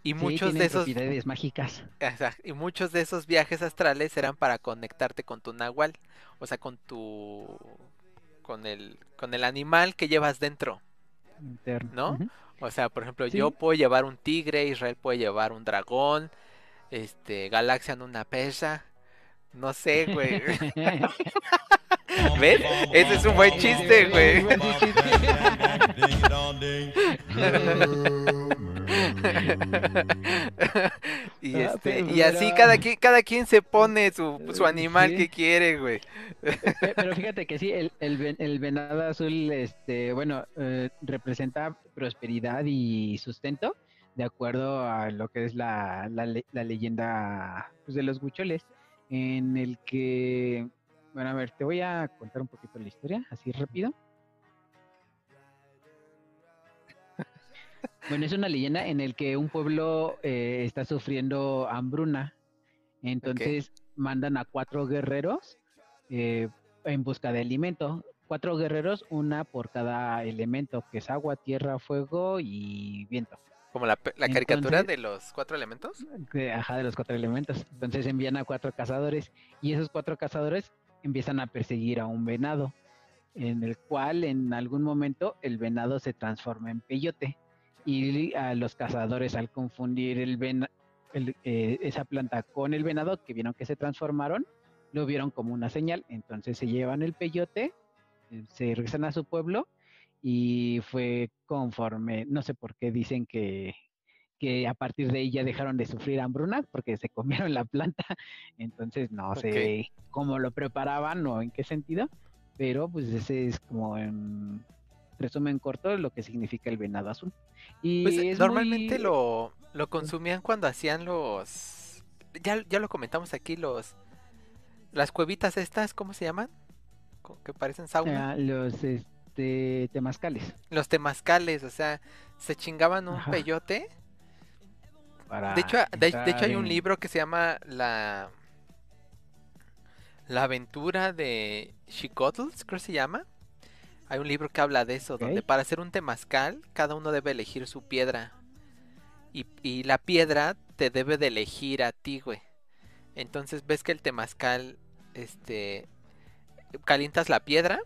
Y Sí, muchos de esos propiedades mágicas. Y muchos de esos viajes astrales eran para conectarte con tu nahual, o sea, con tu con el con el animal que llevas dentro. Interno. ¿No? O sea, por ejemplo, Sí. yo puedo llevar un tigre, Israel puede llevar un dragón, este, Galaxian una pesa. No sé, güey. ¿Ves? Ese es un buen chiste, güey. y Ah, este, pero- y así pero- cada quien, cada quien se pone su, su animal Sí. que quiere, güey. Pe- Pero fíjate que sí, el, el, el venado azul, este, bueno, eh, representa prosperidad y sustento, de acuerdo a lo que es la, la, le- la leyenda pues, de los huicholes, en el que, bueno, a ver, te voy a contar un poquito la historia, así rápido. Bueno, es una leyenda en el que un pueblo eh, está sufriendo hambruna, entonces mandan a cuatro guerreros eh, en busca de alimento. Cuatro guerreros, una por cada elemento, que es agua, tierra, fuego y viento. Como la, la caricatura Entonces- de los cuatro elementos. Ajá, de los cuatro elementos. Entonces envían a cuatro cazadores y esos cuatro cazadores empiezan a perseguir a un venado, en el cual en algún momento el venado se transforma en peyote y a los cazadores al confundir el vena- el, eh, esa planta con el venado que vieron que se transformaron, lo vieron como una señal, entonces se llevan el peyote, eh, se regresan a su pueblo y fue conforme, no sé por qué dicen que que a partir de ahí ya dejaron de sufrir hambruna porque se comieron la planta. Entonces no sé cómo lo preparaban o en qué sentido, pero pues ese es como resumen corto lo que significa el venado azul. Y Pues es normalmente muy- lo, lo consumían cuando hacían los. Ya, ya lo comentamos aquí, los. Las cuevitas estas, ¿cómo se llaman? Que parecen sauna. ah, los este temazcales Los temazcales, o sea, se chingaban un Ajá. peyote. para De hecho, de, de hecho hay un libro que se llama La. La aventura de Chicotls, creo que se llama. Hay un libro que habla de eso, donde para hacer un temazcal, cada uno debe elegir su piedra. Y, y la piedra te debe de elegir a ti, güey. Entonces ves que el temazcal, este, calientas la piedra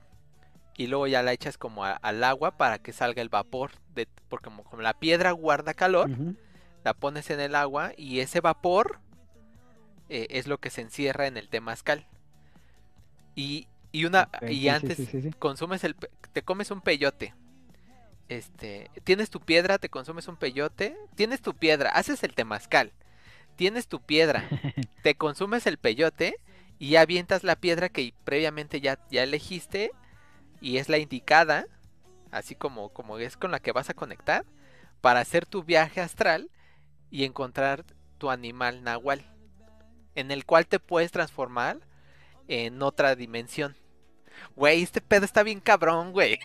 y luego ya la echas como a- al agua para que salga el vapor, de, porque como, como la piedra guarda calor, la pones en el agua y ese vapor eh, es lo que se encierra en el temazcal. Y, y una y sí, antes sí, consumes el te comes un peyote. Este, tienes tu piedra, te consumes un peyote, tienes tu piedra, haces el temazcal. Tienes tu piedra, te consumes el peyote y avientas la piedra que previamente ya, ya elegiste y es la indicada, así como, como es con la que vas a conectar, para hacer tu viaje astral y encontrar tu animal nahual, en el cual te puedes transformar en otra dimensión. Güey, este pedo está bien cabrón, güey.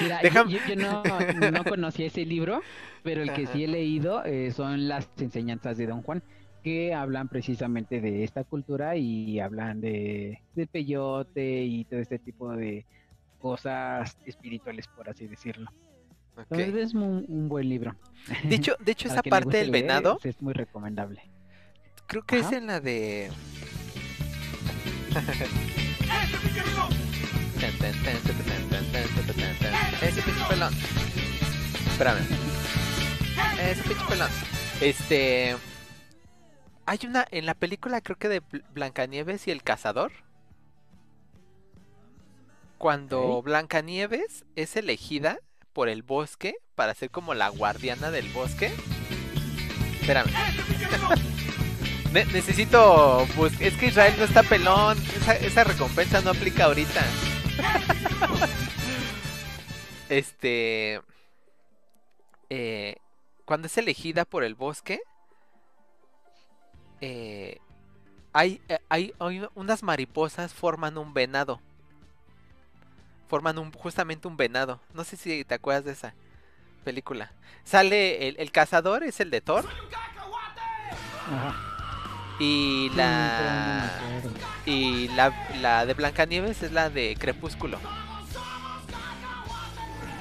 Mira, yo- Déjame- yo, yo no, no conocía ese libro, pero el que sí he leído eh, son las enseñanzas de Don Juan, que hablan precisamente de esta cultura y hablan de, de peyote y todo este tipo de cosas espirituales, por así decirlo. Entonces es un, un buen libro. De hecho, de hecho esa parte del venado, es- muy recomendable. creo que es en la de... Ese pinche pelón. Espérame. Ese pinche pelón. Este. Hay una. En la película, creo que de Bl- Blancanieves y el cazador. Cuando. Blancanieves es elegida por el bosque para ser como la guardiana del bosque. Espérame. Ne- necesito. es que Israel no está pelón. Esa, esa recompensa no aplica ahorita. este. eh, cuando es elegida por el bosque. eh, hay, eh, hay, hay unas mariposas forman un venado. Forman un, justamente un venado. No sé si te acuerdas de esa película. Sale el, el cazador, es el de Thor. Ajá. Y la. Y la, la de Blancanieves es la de Crepúsculo.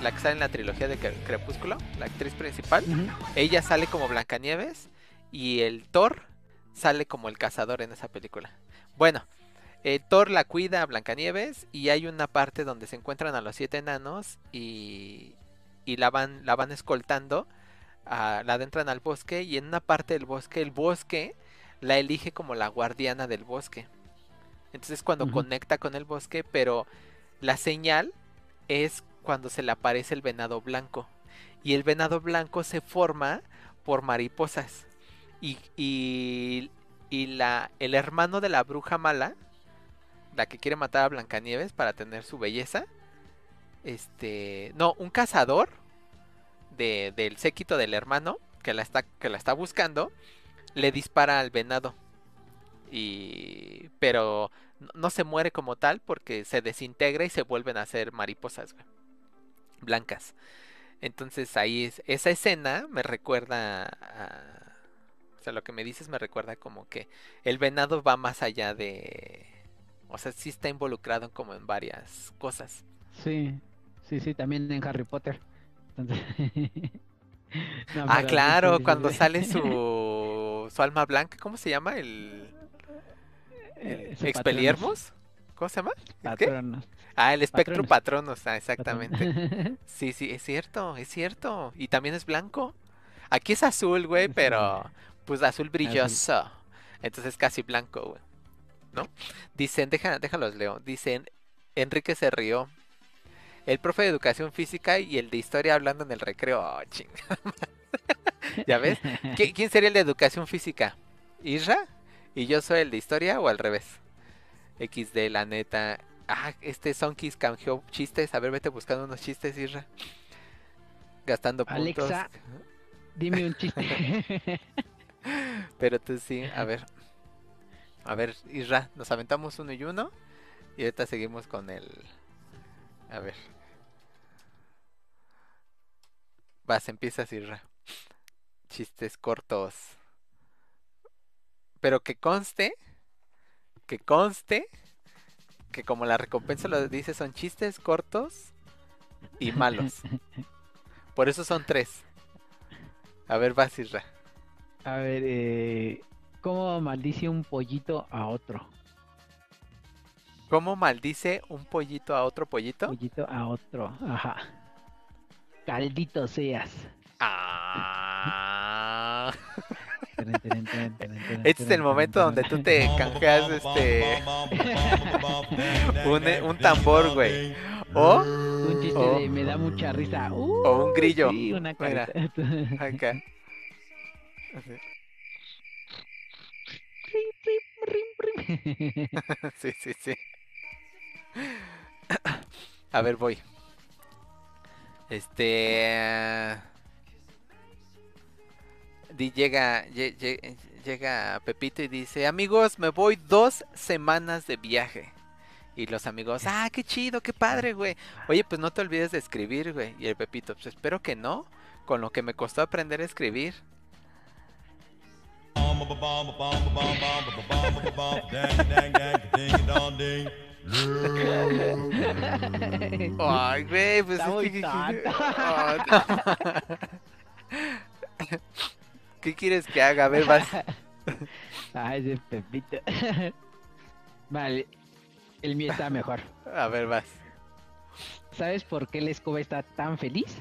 La que sale en la trilogía de Cre- Crepúsculo, la actriz principal. Ella sale como Blancanieves y el Thor sale como el cazador en esa película. Bueno, el Thor la cuida a Blancanieves y hay una parte donde se encuentran a los siete enanos y, y la, van, la van escoltando, a- la adentran al bosque y en una parte del bosque, el bosque la elige como la guardiana del bosque. Entonces cuando conecta con el bosque, pero la señal es cuando se le aparece el venado blanco. Y el venado blanco se forma por mariposas. Y, y, y la, el hermano de la bruja mala, la que quiere matar a Blancanieves para tener su belleza, este, no, un cazador de, del séquito del hermano que la está, que la está buscando, le dispara al venado. Y, pero no, se muere como tal porque se desintegra y se vuelven a hacer mariposas güey, blancas. Entonces ahí es, esa escena me recuerda a, o sea, lo que me dices me recuerda como que el venado va más allá de, o sea, sí está involucrado como en varias cosas. Sí, sí, sí, también en Harry Potter. Entonces... No, Ah, sí, claro, sí, sí, cuando sale su, su alma blanca, ¿cómo se llama? El, Eh, el su Expelliarmus. ¿Cómo se llama? Patronus. Ah, el espectro patronus, ah, exactamente. Sí, sí, es cierto, es cierto. Y también es blanco. Aquí es azul, güey, pero pues azul brilloso. Entonces casi blanco, güey. ¿No? Dicen, deja, déjalos leo. Dicen, Enrique se rió. El profe de educación física y el de historia hablando en el recreo. Oh, chinga. ¿Ya ves? ¿Qui- ¿Quién sería el de educación física? ¿Isra? ¿Y yo soy el de historia o al revés? XD, la neta. Ah, este Sonkis canjeó chistes. A ver, vete buscando unos chistes, Isra. Gastando puntos. Alexa. Dime un chiste. Pero tú sí, a ver. A ver, Isra, nos aventamos uno y uno. Y ahorita seguimos con el. A ver. Vas, empiezas, Isra. Chistes cortos. Pero que conste. Que conste. Que como la recompensa lo dice, son chistes cortos y malos. Por eso son tres. A ver, vas, Isra. A ver, eh, ¿cómo maldice un pollito a otro? ¿Cómo maldice un pollito a otro pollito? Pollito a otro. Ajá. Caldito seas. Ah. Este es el momento donde tú te canjeas este un, un tambor, güey. O Un chiste Oh. de me da mucha risa. O un grillo. Sí, una Mira. acá. Así. Sí, sí, sí. A ver, voy. Este. Llega, lle- lle- llega Pepito y dice: Amigos, me voy dos semanas de viaje. Y los amigos, ah, qué chido, qué padre, güey. Oye, pues no te olvides de escribir, güey. Y el Pepito, pues espero que no, con lo que me costó aprender a escribir. Ay, güey, pues Está es muy ¿Qué quieres que haga? A ver, vas. Ay, ese Pepito. Vale. El mío está mejor. A ver, vas. ¿Sabes por qué la escoba está tan feliz?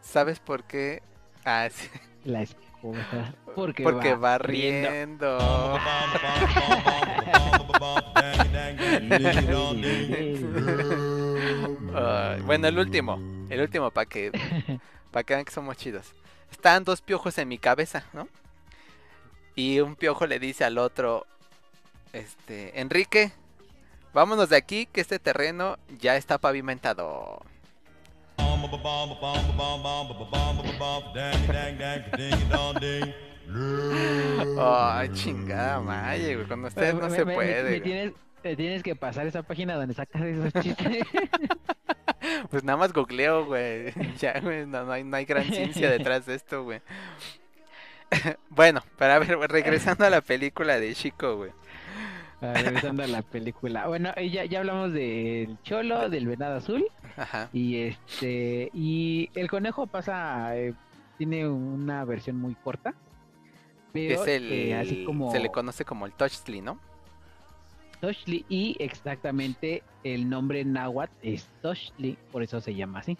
¿Sabes por qué? Ah, sí. La escoba. Porque, Porque va riendo. bueno, el último. El último para que, para que vean que somos chidos. Están dos piojos en mi cabeza, ¿no? Y un piojo le dice al otro, este, Enrique, vámonos de aquí que este terreno ya está pavimentado. Ay, chingada madre, güey. Con ustedes no Me- se me- puede. me tienes, me tienes que pasar esa página donde sacas esos chistes. Pues nada más googleo, güey. Ya, güey, no, no hay, no hay gran ciencia detrás de esto, güey. Bueno, para ver, regresando a la película de Chico, güey. Ah, Regresando a la película. Bueno, ya, ya hablamos del cholo, del venado azul. Ajá. Y este. Y el conejo pasa. eh, tiene una versión muy corta. Que Pero es el. eh, así como. Se le conoce como el Touchly, ¿no? Toshli y exactamente el nombre náhuatl es Toshli, por eso se llama así.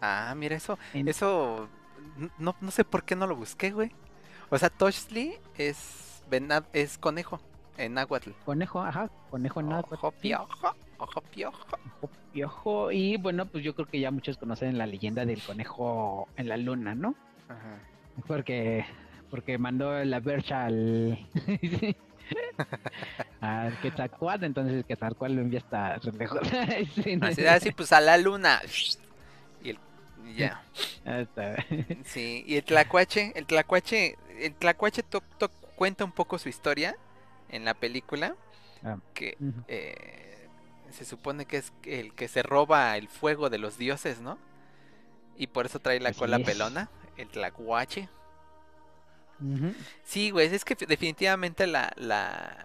Ah, mira, eso. En- Eso. No, no sé por qué no lo busqué, güey. O sea, Touchly es. venad- es conejo en náhuatl. Conejo, ajá, conejo náhuatl. Ojo piojo, ojo piojo. ojo piojo. Y bueno, pues yo creo que ya muchos conocen la leyenda del conejo en la luna, ¿no? Ajá. Porque, porque mandó la bercha al. al Quetzalcóatl, entonces el Quetzalcóatl lo envía hasta lejos. Sí, Así, así, pues a la luna. Y el. ya. Hasta- Sí, y el tlacuache, el tlacuache, el tlacuache to- to- cuenta un poco su historia en la película, Ah, que eh, se supone que es el que se roba el fuego de los dioses, ¿no? Y por eso trae la Así cola es. pelona, el tlacuache. Sí, güey, es que definitivamente la, la,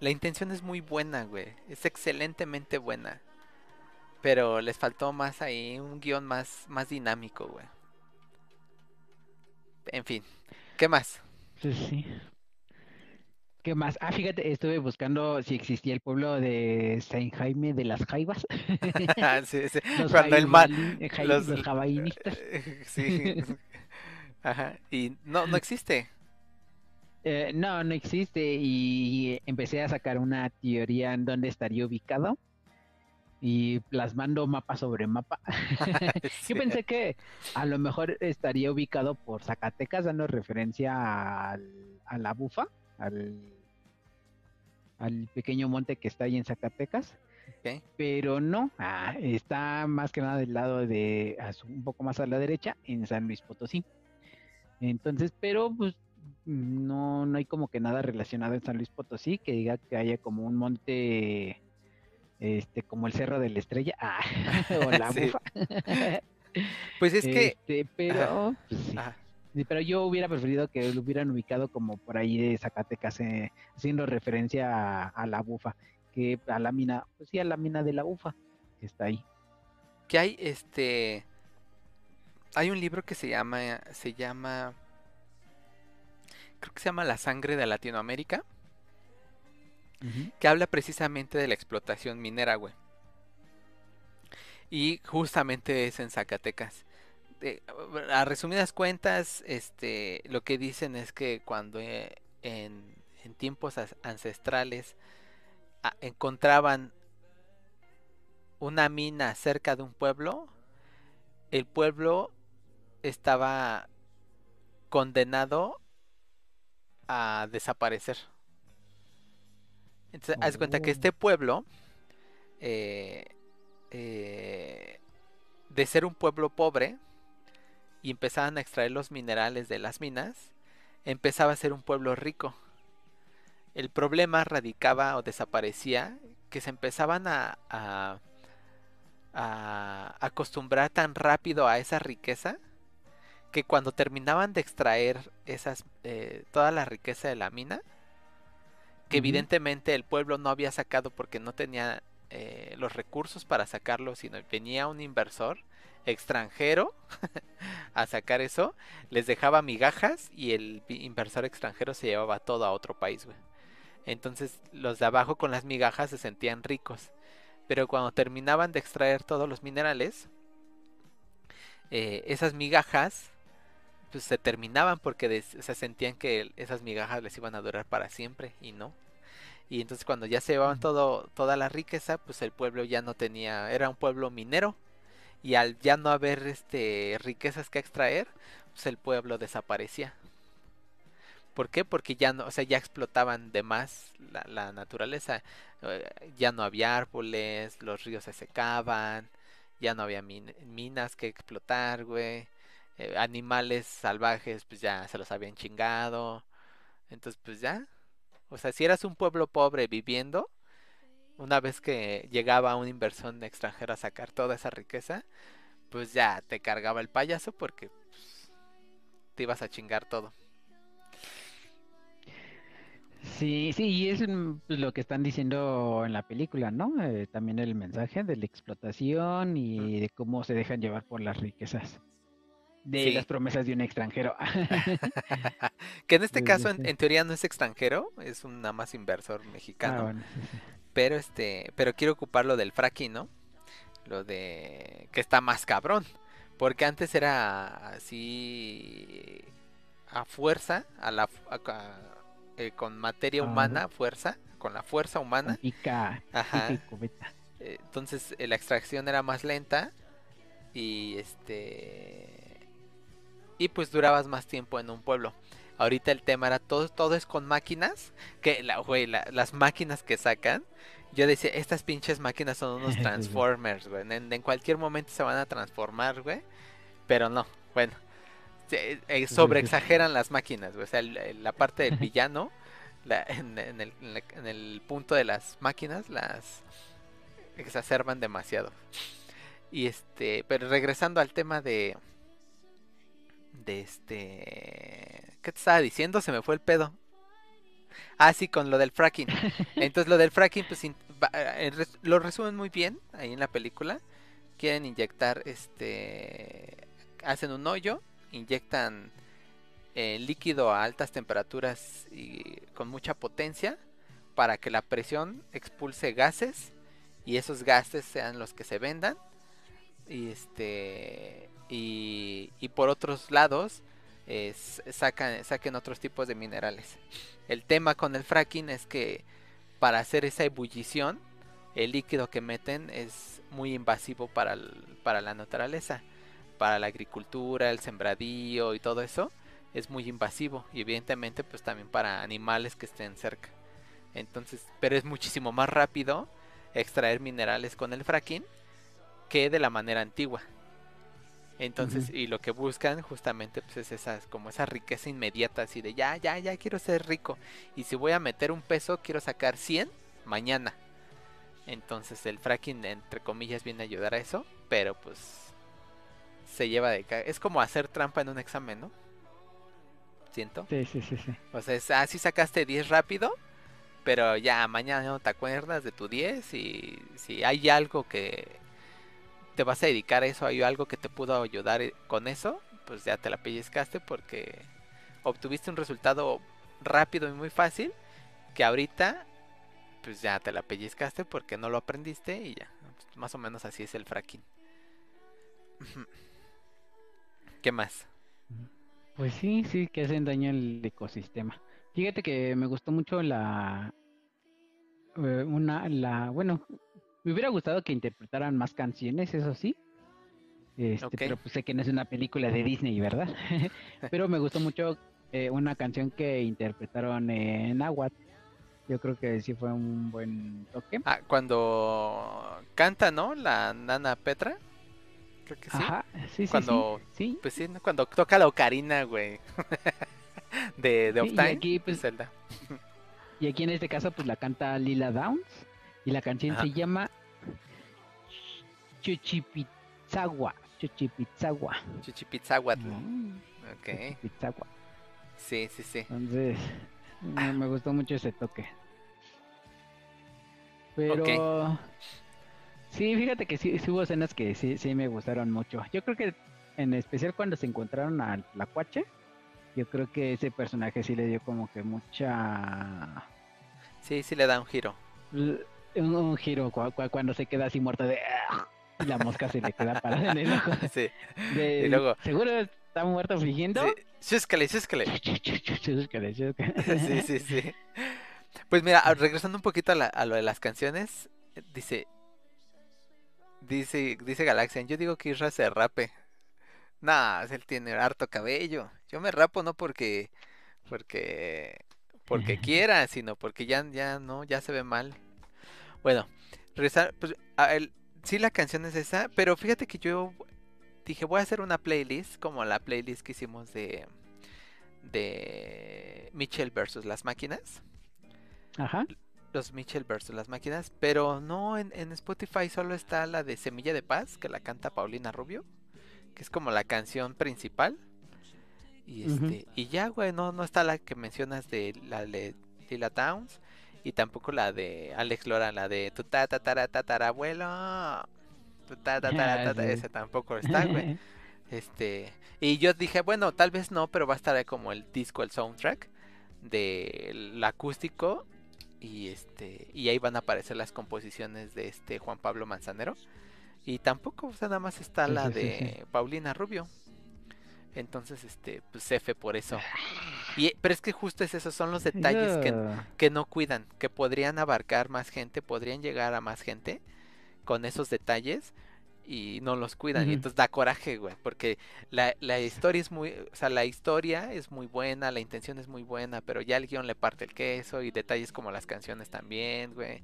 la intención es muy buena, güey, es excelentemente buena. Pero les faltó más ahí, un guion más, más dinámico, güey. En fin, ¿qué más? Sí, sí. ¿Qué más? Ah, fíjate, estuve buscando si existía el pueblo de San Jaime de las Jaivas. Ah, sí, sí, Los Cuando el mar, eh, los- sí, ajá, y no, no existe. Eh, no, no existe y empecé a sacar una teoría en dónde estaría ubicado y plasmando mapa sobre mapa. Sí. Yo pensé que a lo mejor estaría ubicado por Zacatecas, dando referencia al- a la bufa, al, al pequeño monte que está ahí en Zacatecas. Pero no, ah, está más que nada del lado de, un poco más a la derecha, en San Luis Potosí. Entonces, pero pues no, no hay como que nada relacionado en San Luis Potosí que diga que haya como un monte, este, como el Cerro de la Estrella, ah, o la Sí. bufa. Pues es que, Este, pero, pues, sí. ajá, Sí, pero yo hubiera preferido que lo hubieran ubicado como por ahí de Zacatecas, eh, haciendo referencia a, a la bufa, que a la mina, pues sí, a la mina de la bufa, que está ahí. que hay este, hay un libro que se llama, se llama, creo que se llama La sangre de Latinoamérica. Que habla precisamente de la explotación minera, güey. Y justamente es en Zacatecas. A resumidas cuentas, este, lo que dicen es que cuando eh, en, en tiempos ancestrales a- encontraban una mina cerca de un pueblo, el pueblo estaba condenado a desaparecer. Entonces, haz cuenta que Oh. este pueblo, eh, eh, de ser un pueblo pobre, y empezaban a extraer los minerales de las minas, empezaba a ser un pueblo rico. El problema radicaba o desaparecía que se empezaban a, a- a acostumbrar tan rápido a esa riqueza que cuando terminaban de extraer esas eh, toda la riqueza de la mina, que evidentemente el pueblo no había sacado porque no tenía eh, los recursos para sacarlo, sino venía un inversor extranjero a sacar eso, les dejaba migajas y el inversor extranjero se llevaba todo a otro país, güey. Entonces los de abajo con las migajas se sentían ricos. Pero cuando terminaban de extraer todos los minerales, eh, esas migajas pues se terminaban porque des- o sea, sentían que esas migajas les iban a durar para siempre y no. Y entonces cuando ya se llevaban todo, toda la riqueza, pues el pueblo ya no tenía, era un pueblo minero. Y al ya no haber este riquezas que extraer, pues el pueblo desaparecía. ¿Por qué? Porque ya no, o sea, ya explotaban de más la, la naturaleza. eh, ya no había árboles, los ríos se secaban, ya no había min- minas que explotar, güey. Eh, animales salvajes, pues ya se los habían chingado. Entonces, pues ya. O sea, si eras un pueblo pobre viviendo, una vez que llegaba un inversor extranjero a sacar toda esa riqueza, pues ya te cargaba el payaso porque pues, te ibas a chingar todo. Sí, sí, y es pues, lo que están diciendo en la película, ¿no? Eh, también el mensaje de la explotación y de cómo se dejan llevar por las riquezas. De Sí. las promesas de un extranjero. que en este caso, en, teoría, no es extranjero, es un nada más inversor Ah, mexicano. bueno, sí, sí. Pero este, pero quiero ocupar lo del fracking, ¿no? Lo de que está más cabrón. Porque antes era así a fuerza, a la fu- a- a- eh, con materia Ah, humana, fuerza, con la fuerza humana. pica, Ajá. pica y Entonces eh, la extracción era más lenta y este y pues durabas más tiempo en un pueblo. Ahorita el tema era todo todo es con máquinas, que la güey, la- las máquinas que sacan. Yo decía, estas pinches máquinas son unos transformers, güey. En, en cualquier momento se van a transformar, güey. Pero no, bueno. Eh, sobreexageran las máquinas, güey. O sea, la parte del villano, la- en, en el, en la- en el punto de las máquinas, las exacerban demasiado. Y este, pero regresando al tema de de este ¿qué te estaba diciendo? Se me fue el pedo. Ah, sí, con lo del fracking. Entonces lo del fracking pues eh, lo resumen muy bien ahí en la película. Quieren inyectar este hacen un hoyo, inyectan eh, líquido a altas temperaturas y con mucha potencia para que la presión expulse gases y esos gases sean los que se vendan y este y, y por otros lados sacan saquen otros tipos de minerales. El tema con el fracking es que para hacer esa ebullición el líquido que meten es muy invasivo para, el- para la naturaleza. Para la agricultura el sembradío y todo eso es muy invasivo y evidentemente pues también para animales que estén cerca. Entonces pero es muchísimo más rápido extraer minerales con el fracking que de la manera antigua. Entonces, y lo que buscan justamente pues es esa, como esa riqueza inmediata, así de ya, ya, ya quiero ser rico. Y si voy a meter un peso, quiero sacar 100 mañana. Entonces el fracking, entre comillas, viene a ayudar a eso, pero pues se lleva de... Es como hacer trampa en un examen, ¿no? Siento. Sí, sí, sí, sí. O sea, es, ah, sacaste 10 rápido, pero ya mañana no te acuerdas de tu 10 y si hay algo que te vas a dedicar a eso, hay algo que te pudo ayudar eh, con eso, pues ya te la pellizcaste porque obtuviste un resultado rápido y muy fácil que ahorita pues ya te la pellizcaste porque no lo aprendiste y ya. Pues, más o menos así es el fracking. ¿Qué más? Pues sí, sí, que hacen daño al ecosistema. Fíjate que me gustó mucho la, eh, una, la, bueno, me hubiera gustado que interpretaran más canciones, eso sí. Este, pero pues sé que no es una película de Disney, ¿verdad? pero me gustó mucho eh, una canción que interpretaron en náhuatl. Yo creo que sí fue un buen toque. Ah, cuando canta, ¿no? La nana Petra. Creo que sí. Ajá, sí, sí, Cuando- sí, sí. Pues sí, cuando toca la ocarina, güey. de, de Sí, Of y Time. aquí, pues, Zelda. Y aquí en este caso, pues la canta Lila Downs. Y la canción Ajá. se llama Chuchipitzagua. Chuchipitzagua. Chichipitzahuatl. Mm, Ok. Chuchipitzagua. Sí, sí, sí. Entonces, me, me gustó mucho ese toque. Pero sí, fíjate que sí, sí hubo escenas que sí, sí me gustaron mucho. Yo creo que en especial cuando se encontraron al Tlacuache, yo creo que ese personaje sí le dio como que mucha Sí, sí le da un giro. Un, un giro cua- cua- cuando se queda así muerto de "Ah", y la mosca se le queda parada en el ojo. Sí. De, Y luego- ¿Seguro está muerto fingiendo? sí. Chúscale, chúscale. Chúscale, chúscale. Sí, sí, sí. Pues mira, a- regresando un poquito a, la- a lo de las canciones, dice, dice, dice Galaxian, yo digo que Isra se rape. Nah, él tiene harto cabello. Yo me rapo no porque, porque, porque quiera, sino porque ya, ya no, ya se ve mal. Bueno, regresar, pues, a el- sí la canción es esa, pero fíjate que yo dije voy a hacer una playlist como la playlist que hicimos de de Mitchell versus las máquinas. Ajá. Los Mitchell versus las máquinas. Pero no, en, en Spotify solo está la de Semilla de Paz, que la canta Paulina Rubio. Que es como la canción principal. Y este, y ya, güey, no, no está la que mencionas de la de Lila Downs. Y tampoco la de Alex Lora, la de tu ta ta tara tatarabuelo. Tu ta ta tara, Ah, tata, ese tampoco está, güey. Este, y yo dije, bueno, tal vez no, pero va a estar ahí como el disco, el soundtrack del acústico y este y ahí van a aparecer las composiciones de este Juan Pablo Manzanero y tampoco, o sea, nada más está la sí, sí, de Paulina Rubio. Entonces, este, pues F por eso. Y pero es que justo es eso, son los detalles que, que no cuidan, que podrían abarcar más gente, podrían llegar a más gente con esos detalles y no los cuidan. Y entonces da coraje, güey, porque la, la historia es muy, o sea, la historia es muy buena, la intención es muy buena, pero ya el guion le parte el queso y detalles como las canciones también, güey.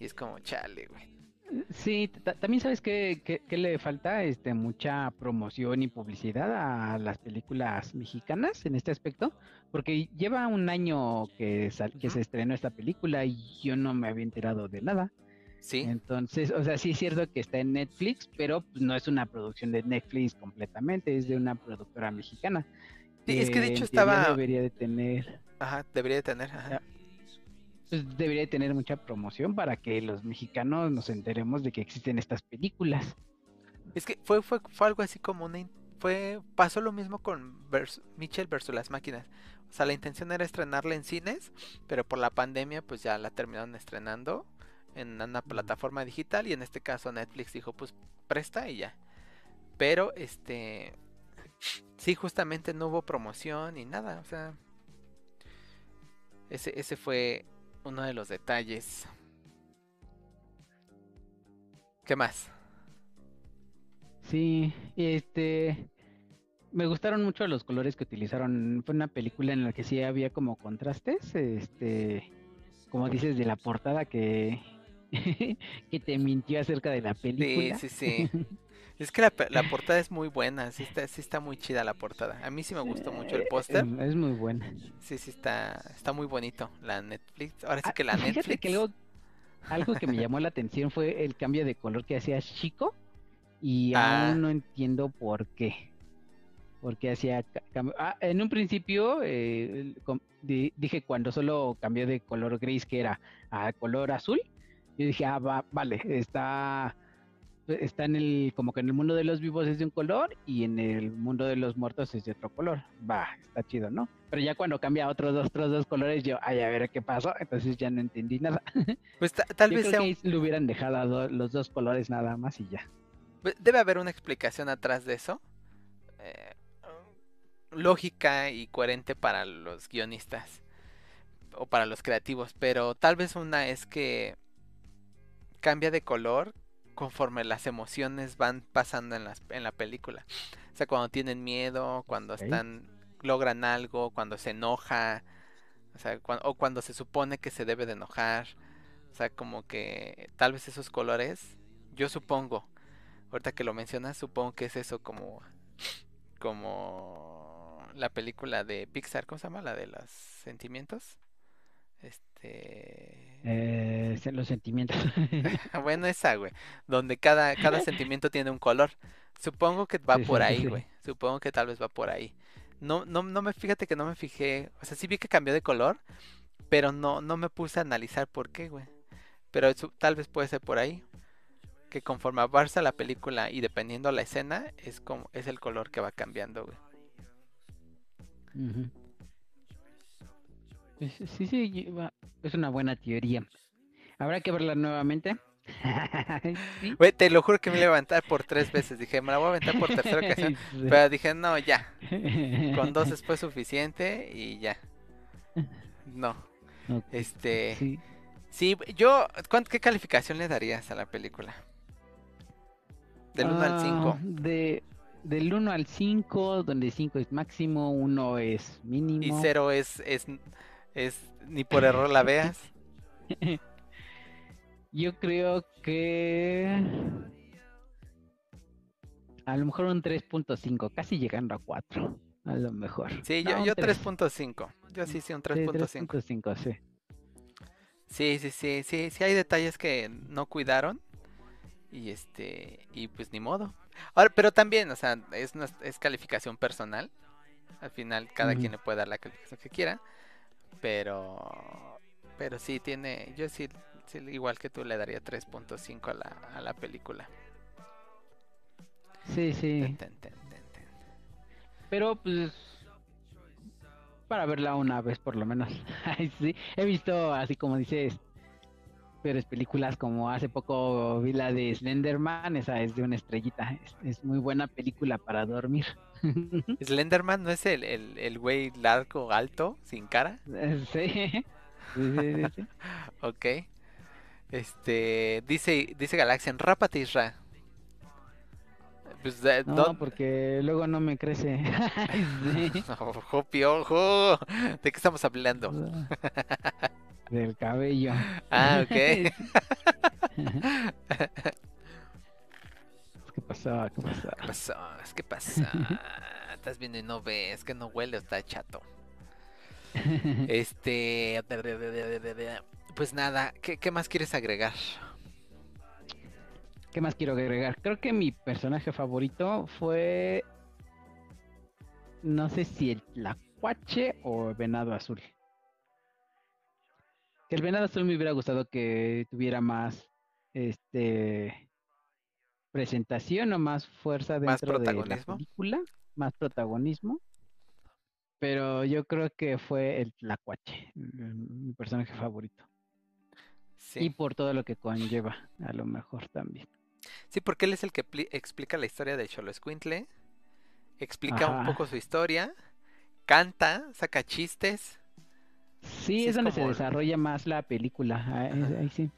Y es como, chale, güey. Sí, ta- también sabes que, le falta este mucha promoción y publicidad a las películas mexicanas en este aspecto, porque lleva un año que, sal- que se estrenó esta película y yo no me había enterado de nada. Sí, Entonces, o sea, sí es cierto que está en Netflix, pero pues, no es una producción de Netflix completamente, es de una productora mexicana. Sí, es que de hecho estaba- Debería de tener, ajá, debería de tener, ajá. Pues, debería de tener mucha promoción para que los mexicanos nos enteremos de que existen estas películas. Es que fue, fue, fue algo así como una... Fue, pasó lo mismo con vers- Mitchell versus las máquinas. O sea, la intención era estrenarla en cines, pero por la pandemia pues ya la terminaron estrenando en una plataforma digital y en este caso Netflix dijo pues presta y ya. Pero este... Sí, justamente no hubo promoción ni nada, o sea... Ese, ese fue uno de los detalles. ¿Qué más? Sí, este, me gustaron mucho los colores que utilizaron. Fue una película en la que sí había como contrastes, este, como dices de la portada que que te mintió acerca de la Sí, película. sí, sí. Es que la, portada es muy buena, sí está, sí está muy chida la portada. A mí sí me gustó mucho el póster. Es, muy buena. Sí, sí está, está muy bonito. La Netflix. Ahora sí Ah, que la fíjate Netflix. que algo, algo que me llamó la atención fue el cambio de color que hacía Chico y Ah. aún no entiendo por qué. ¿Por qué hacía ca- cambio? Ah, en un principio eh, dije cuando solo cambió de color gris que era a color azul, yo dije, ah, va- vale, está está en el, como que en el mundo de los vivos es de un color y en el mundo de los muertos es de otro color. Va, está chido, ¿no? Pero ya cuando cambia a otros dos, otros dos colores, yo, ay, a ver qué pasó. Entonces ya no entendí nada. Pues ta- tal Yo vez creo sea un- hubieran dejado a do- los dos colores nada más y ya. Ve- Debe haber una explicación atrás de eso. eh, lógica y coherente para los guionistas o para los creativos, pero tal vez una es que cambia de color conforme las emociones van pasando en, las, en la película. O sea, cuando tienen miedo, cuando están logran algo, cuando se enoja, o sea, cuan- o cuando se supone que se debe de enojar. O sea, como que tal vez esos colores, yo supongo, ahorita que lo mencionas, supongo que es eso como como la película de Pixar, ¿cómo se llama? La de los sentimientos. Este Eh, se- los sentimientos. bueno, esa, güey, donde cada cada sentimiento tiene un color. Supongo que va Sí, por sí, ahí, sí. güey. Supongo que tal vez va por ahí. No no no me fíjate que no me fijé, o sea, sí vi que cambió de color, pero no no me puse a analizar por qué, güey. Pero eso tal vez puede ser por ahí. Que conforme avanza la película y dependiendo la escena, es como es el color que va cambiando, güey. Pues, Sí, sí, lleva- es una buena teoría. Habrá que verla nuevamente. Sí. Te lo juro que me levantar por tres veces. Dije, me la voy a aventar por tercera ocasión. Sí. Pero dije, no, ya. Con dos es fue suficiente y ya. No. Este. sí. Sí, yo. ¿cuán- ¿Qué calificación le darías a la película? Del 1 al Ah, 5. De, del 1 al 5, donde 5 es máximo, 1 es mínimo. Y 0 es, es. Es. Ni por error la veas. Yo creo que. A lo mejor un 3.5, casi llegando a 4. A lo mejor. Sí, No, yo, yo tres. 3.5. Yo sí, sí, un Sí, 3.5. 3.5, sí. Sí, sí, sí, sí, sí hay detalles que no cuidaron. Y este, y pues ni modo. Ahora, pero también, o sea, es, es calificación personal. Al final cada quien le puede dar la calificación que quiera. Pero, pero sí tiene, yo sí, sí, igual que tú le daría 3.5 a la, a la película. Sí, sí. Ten, ten, ten, ten, ten. Pero pues. Para verla una vez por lo menos. Sí. He visto, así como dices, peores películas como hace poco vi la de Slenderman, esa es de una estrellita. Es, es muy buena película para dormir. Slenderman no es el, el, el güey largo, alto, sin cara. Eh, sí. Sí, sí, sí. Ok. Este, dice, dice Galaxian, rápate Isra. Pues, eh, No, ¿dó- porque luego no me crece. Ojo, piojo. ¿De qué estamos hablando? Del cabello. Ah, ok. ¿Qué pasó? ¿Qué pasó? ¿Qué pasó? ¿Qué pasa? Estás viendo y no ves, que no huele, está chato. Este, pues nada, ¿qué, qué más quieres agregar? ¿Qué más quiero agregar? Creo que mi personaje favorito fue. No sé si el Tlacuache o el Venado Azul. Que el Venado Azul me hubiera gustado que tuviera más. Este. Presentación o más fuerza ¿Más dentro de la película. Más protagonismo. Pero yo creo que fue el Tlacuache, mm, mi personaje favorito. Y Sí, por todo lo que conlleva, a lo mejor también. sí, porque él es el que pli- explica la historia de Cholo Escuintle, explica un poco su historia, canta, saca chistes. Sí, Sí, es es donde se desarrolla más la película. ah, Ajá. Ahí sí.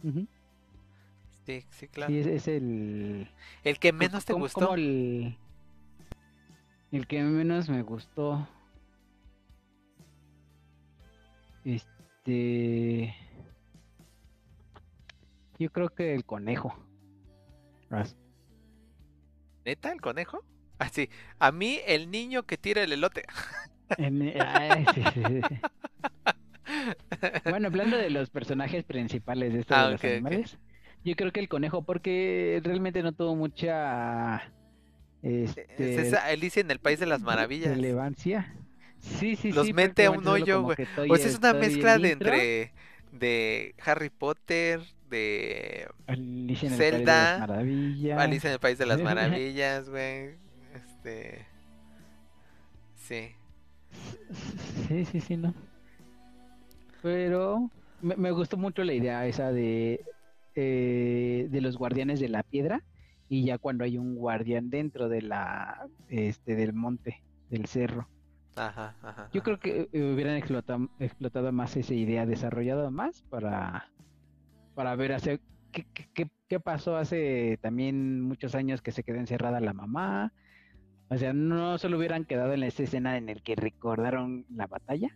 Sí, sí, claro. Sí, es, es el. El que menos te gustó. como el, el que menos me gustó. Este. Yo creo que el conejo. Ras- ¿Neta, el conejo? Ah, sí. A mí, el niño que tira el elote. en- ay, sí, sí, sí. Bueno, hablando de los personajes principales de esto Ah, de los animales, yo creo que el conejo, porque realmente no tuvo mucha Es este, esa Alicia en el País de las Maravillas. relevancia. Sí, sí, Los sí, mete a un hoyo, güey. O sea, es una mezcla el de intro. entre de Harry Potter, de Alicia en el País de Zelda, las Maravillas. Alicia en el País de las Maravillas, güey. Este. Sí. Sí, sí, sí, no. Pero me, me gustó mucho la idea esa de, eh, de los guardianes de la piedra y ya cuando hay un guardián dentro de la, este, del monte, del cerro. Ajá, ajá. Yo creo que eh, hubieran explotado, explotado más esa idea, desarrollado más para, para ver hacia qué, qué, qué- qué pasó hace también muchos años que se quedó encerrada la mamá. O sea, no solo hubieran quedado en esa escena en el que recordaron la batalla,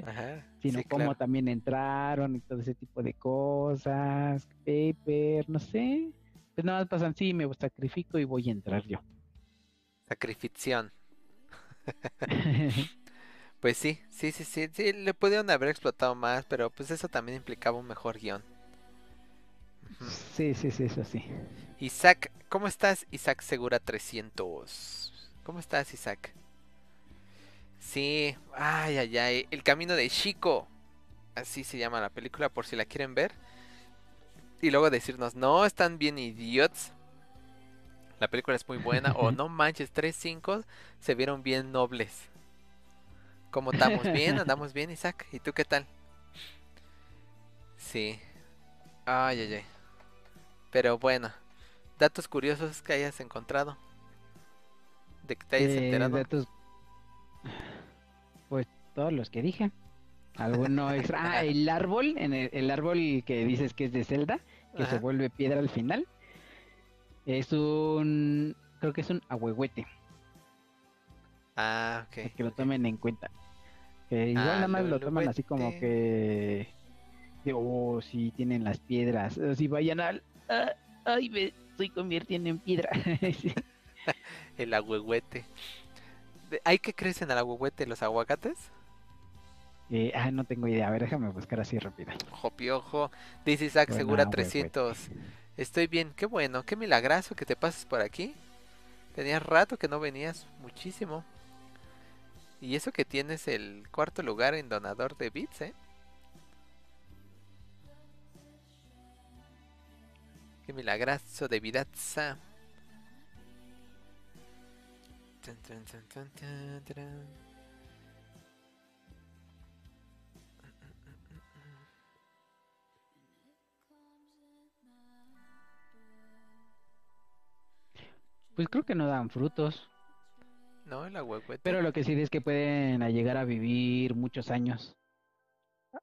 Ajá, sino sí, cómo claro. también entraron y todo ese tipo de cosas, paper, no sé. Pues nada más pasan, sí, me sacrifico y voy a entrar yo. Sacrificción. Pues sí, sí, sí, sí, sí, le pudieron haber explotado más, pero pues eso también implicaba un mejor guion. Sí, sí, sí, eso sí. Isaac, ¿cómo estás? Isaac Segura 300. ¿Cómo estás, Isaac? Sí, ay, ay, ay, El Camino de Chico. Así se llama la película, por si la quieren ver. Y luego decirnos, no, están bien idiots. La película es muy buena. O no manches, 3-5 se vieron bien nobles. ¿Cómo estamos? Bien, andamos bien, Isaac. ¿Y tú qué tal? Sí. Ay, ay, ay. Pero bueno, datos curiosos que hayas encontrado. De que te hayas Eh, enterado. Pues todos los que dije. Alguno extra. Ah, el árbol, en el, el árbol que dices que es de Zelda, que se vuelve piedra al final. Es un. Creo que es un ahuehuete, Ah, ok. que lo tomen en cuenta. Que igual Ah, nada más lo toman así como que. de, oh, sí, tienen las piedras. O si vayan al. ah, ay, me estoy convirtiendo en piedra. El ahuehuete. De- ¿Hay que crecen al ahuehuete los aguacates? Eh, ah, no tengo idea. A ver, déjame buscar así rápido. Ojo piojo. Dice Isaac Bueno, Segura ahuehuete. 300. Estoy bien, qué bueno, qué milagrazo que te pases por aquí. Tenías rato que no venías, muchísimo. Y eso que tienes el cuarto lugar en donador de bits, ¿eh? Qué milagrazo de vidaza. Pues creo que no dan frutos. No, el ahuehuete. Pero lo que sí es que pueden llegar a vivir muchos años.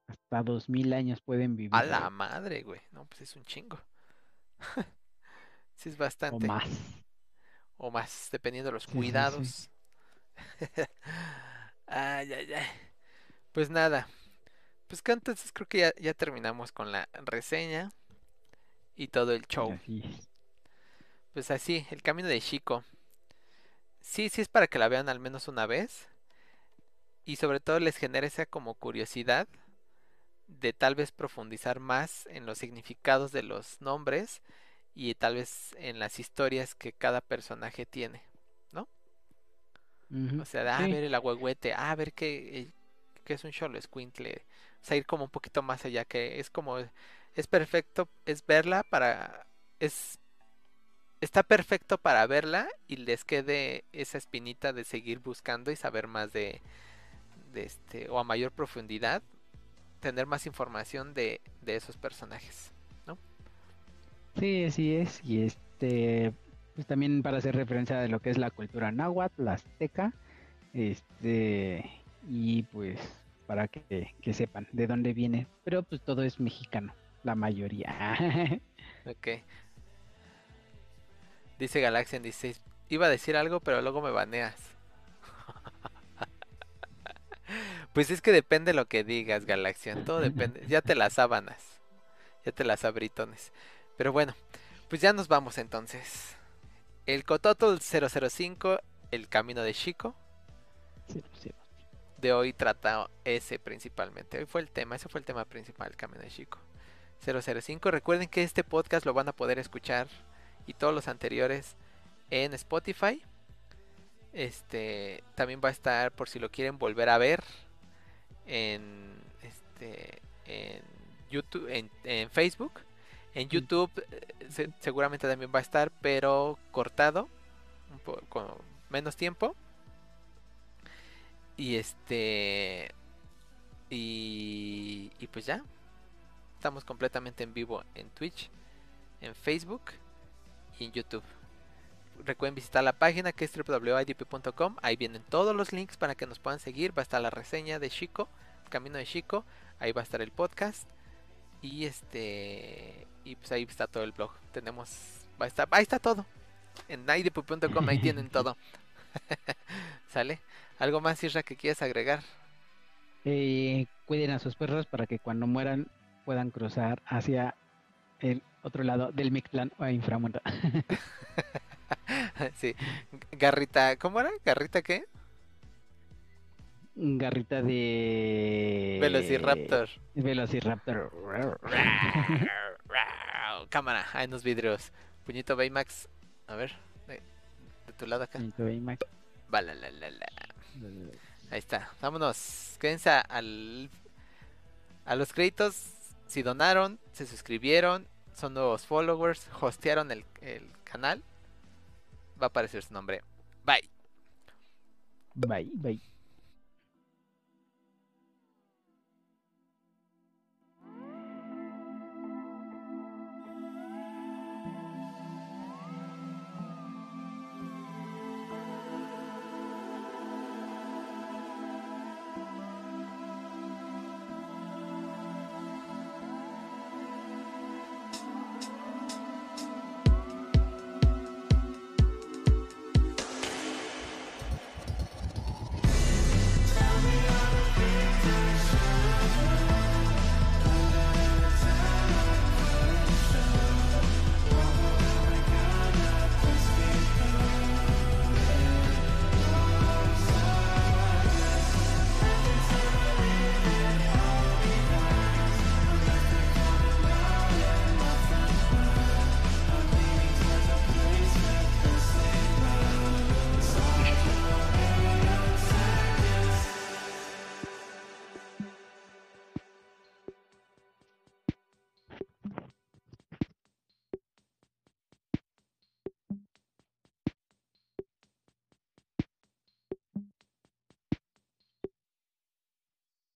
Hasta dos mil años pueden vivir. A la madre, güey. No, pues es un chingo. sí es o bastante. más. O más, dependiendo de los Sí, sí, sí. cuidados. ay, ay, ay. Pues nada. Pues que entonces creo que ya, ya terminamos con la reseña y todo el show. Pues así, el camino de Chico. Sí, sí es para que la vean al menos una vez. Y sobre todo les genera esa como curiosidad de tal vez profundizar más en los significados de los nombres y tal vez en las historias que cada personaje tiene. Ujú. O sea, de, ah, Sí. ver el agüehuete, ah, ver que, eh, que es un cholo escuincle. O sea, ir como un poquito más allá, que es como, es perfecto, es verla para, es, está perfecto para verla y les quede esa espinita de seguir buscando y saber más de, de este, o a mayor profundidad, tener más información de, de esos personajes. Sí, así es. Y este, pues también para hacer referencia de lo que es la cultura náhuatl, la azteca, este, y pues para que, que sepan de dónde viene. Pero pues todo es mexicano, la mayoría. Ok. Dice Galaxian 16. Iba a decir algo, pero luego me baneas. Pues es que depende lo que digas, Galaxian. Todo depende. Ya te las sábanas. Ya te las abritones. Pero bueno, pues ya nos vamos entonces. El Cototl 005, El Camino de Chico. Sí, sí. De hoy trata ese principalmente. Hoy fue el tema, ese fue el tema principal, El Camino de Chico. 005. Recuerden que este podcast lo van a poder escuchar y todos los anteriores en Spotify. Este también va a estar por si lo quieren volver a ver en este en YouTube, en, en Facebook, En YouTube eh, se- seguramente también va a estar, pero cortado, un po- con menos tiempo. Y este. Y, y pues ya. Estamos completamente en vivo en Twitch, en Facebook y en YouTube. Recuerden visitar la página que es www.idp.com. Ahí vienen todos los links para que nos puedan seguir. Va a estar la reseña de Chico, el camino de Chico. Ahí va a estar el podcast. Y este. Y pues ahí está todo el blog. Tenemos. Ahí está todo. En idp.com ahí tienen todo. ¿Sale? ¿Algo más, Isra, que quieras agregar? Eh, cuiden a sus perros para que cuando mueran puedan cruzar hacia el otro lado del Mictlán o inframundo. sí. Garrita, ¿cómo era? ¿Garrita qué? Garrita de... Velociraptor. Velociraptor. Cámara, hay unos vidrios. Puñito Baymax. A ver, de, de tu lado acá. Va, la, la, la, la. Ahí está. Vámonos. Quédense al, a los créditos. Si donaron, se suscribieron, son nuevos followers, hostearon el, el canal. Va a aparecer su nombre. Bye. Bye, bye.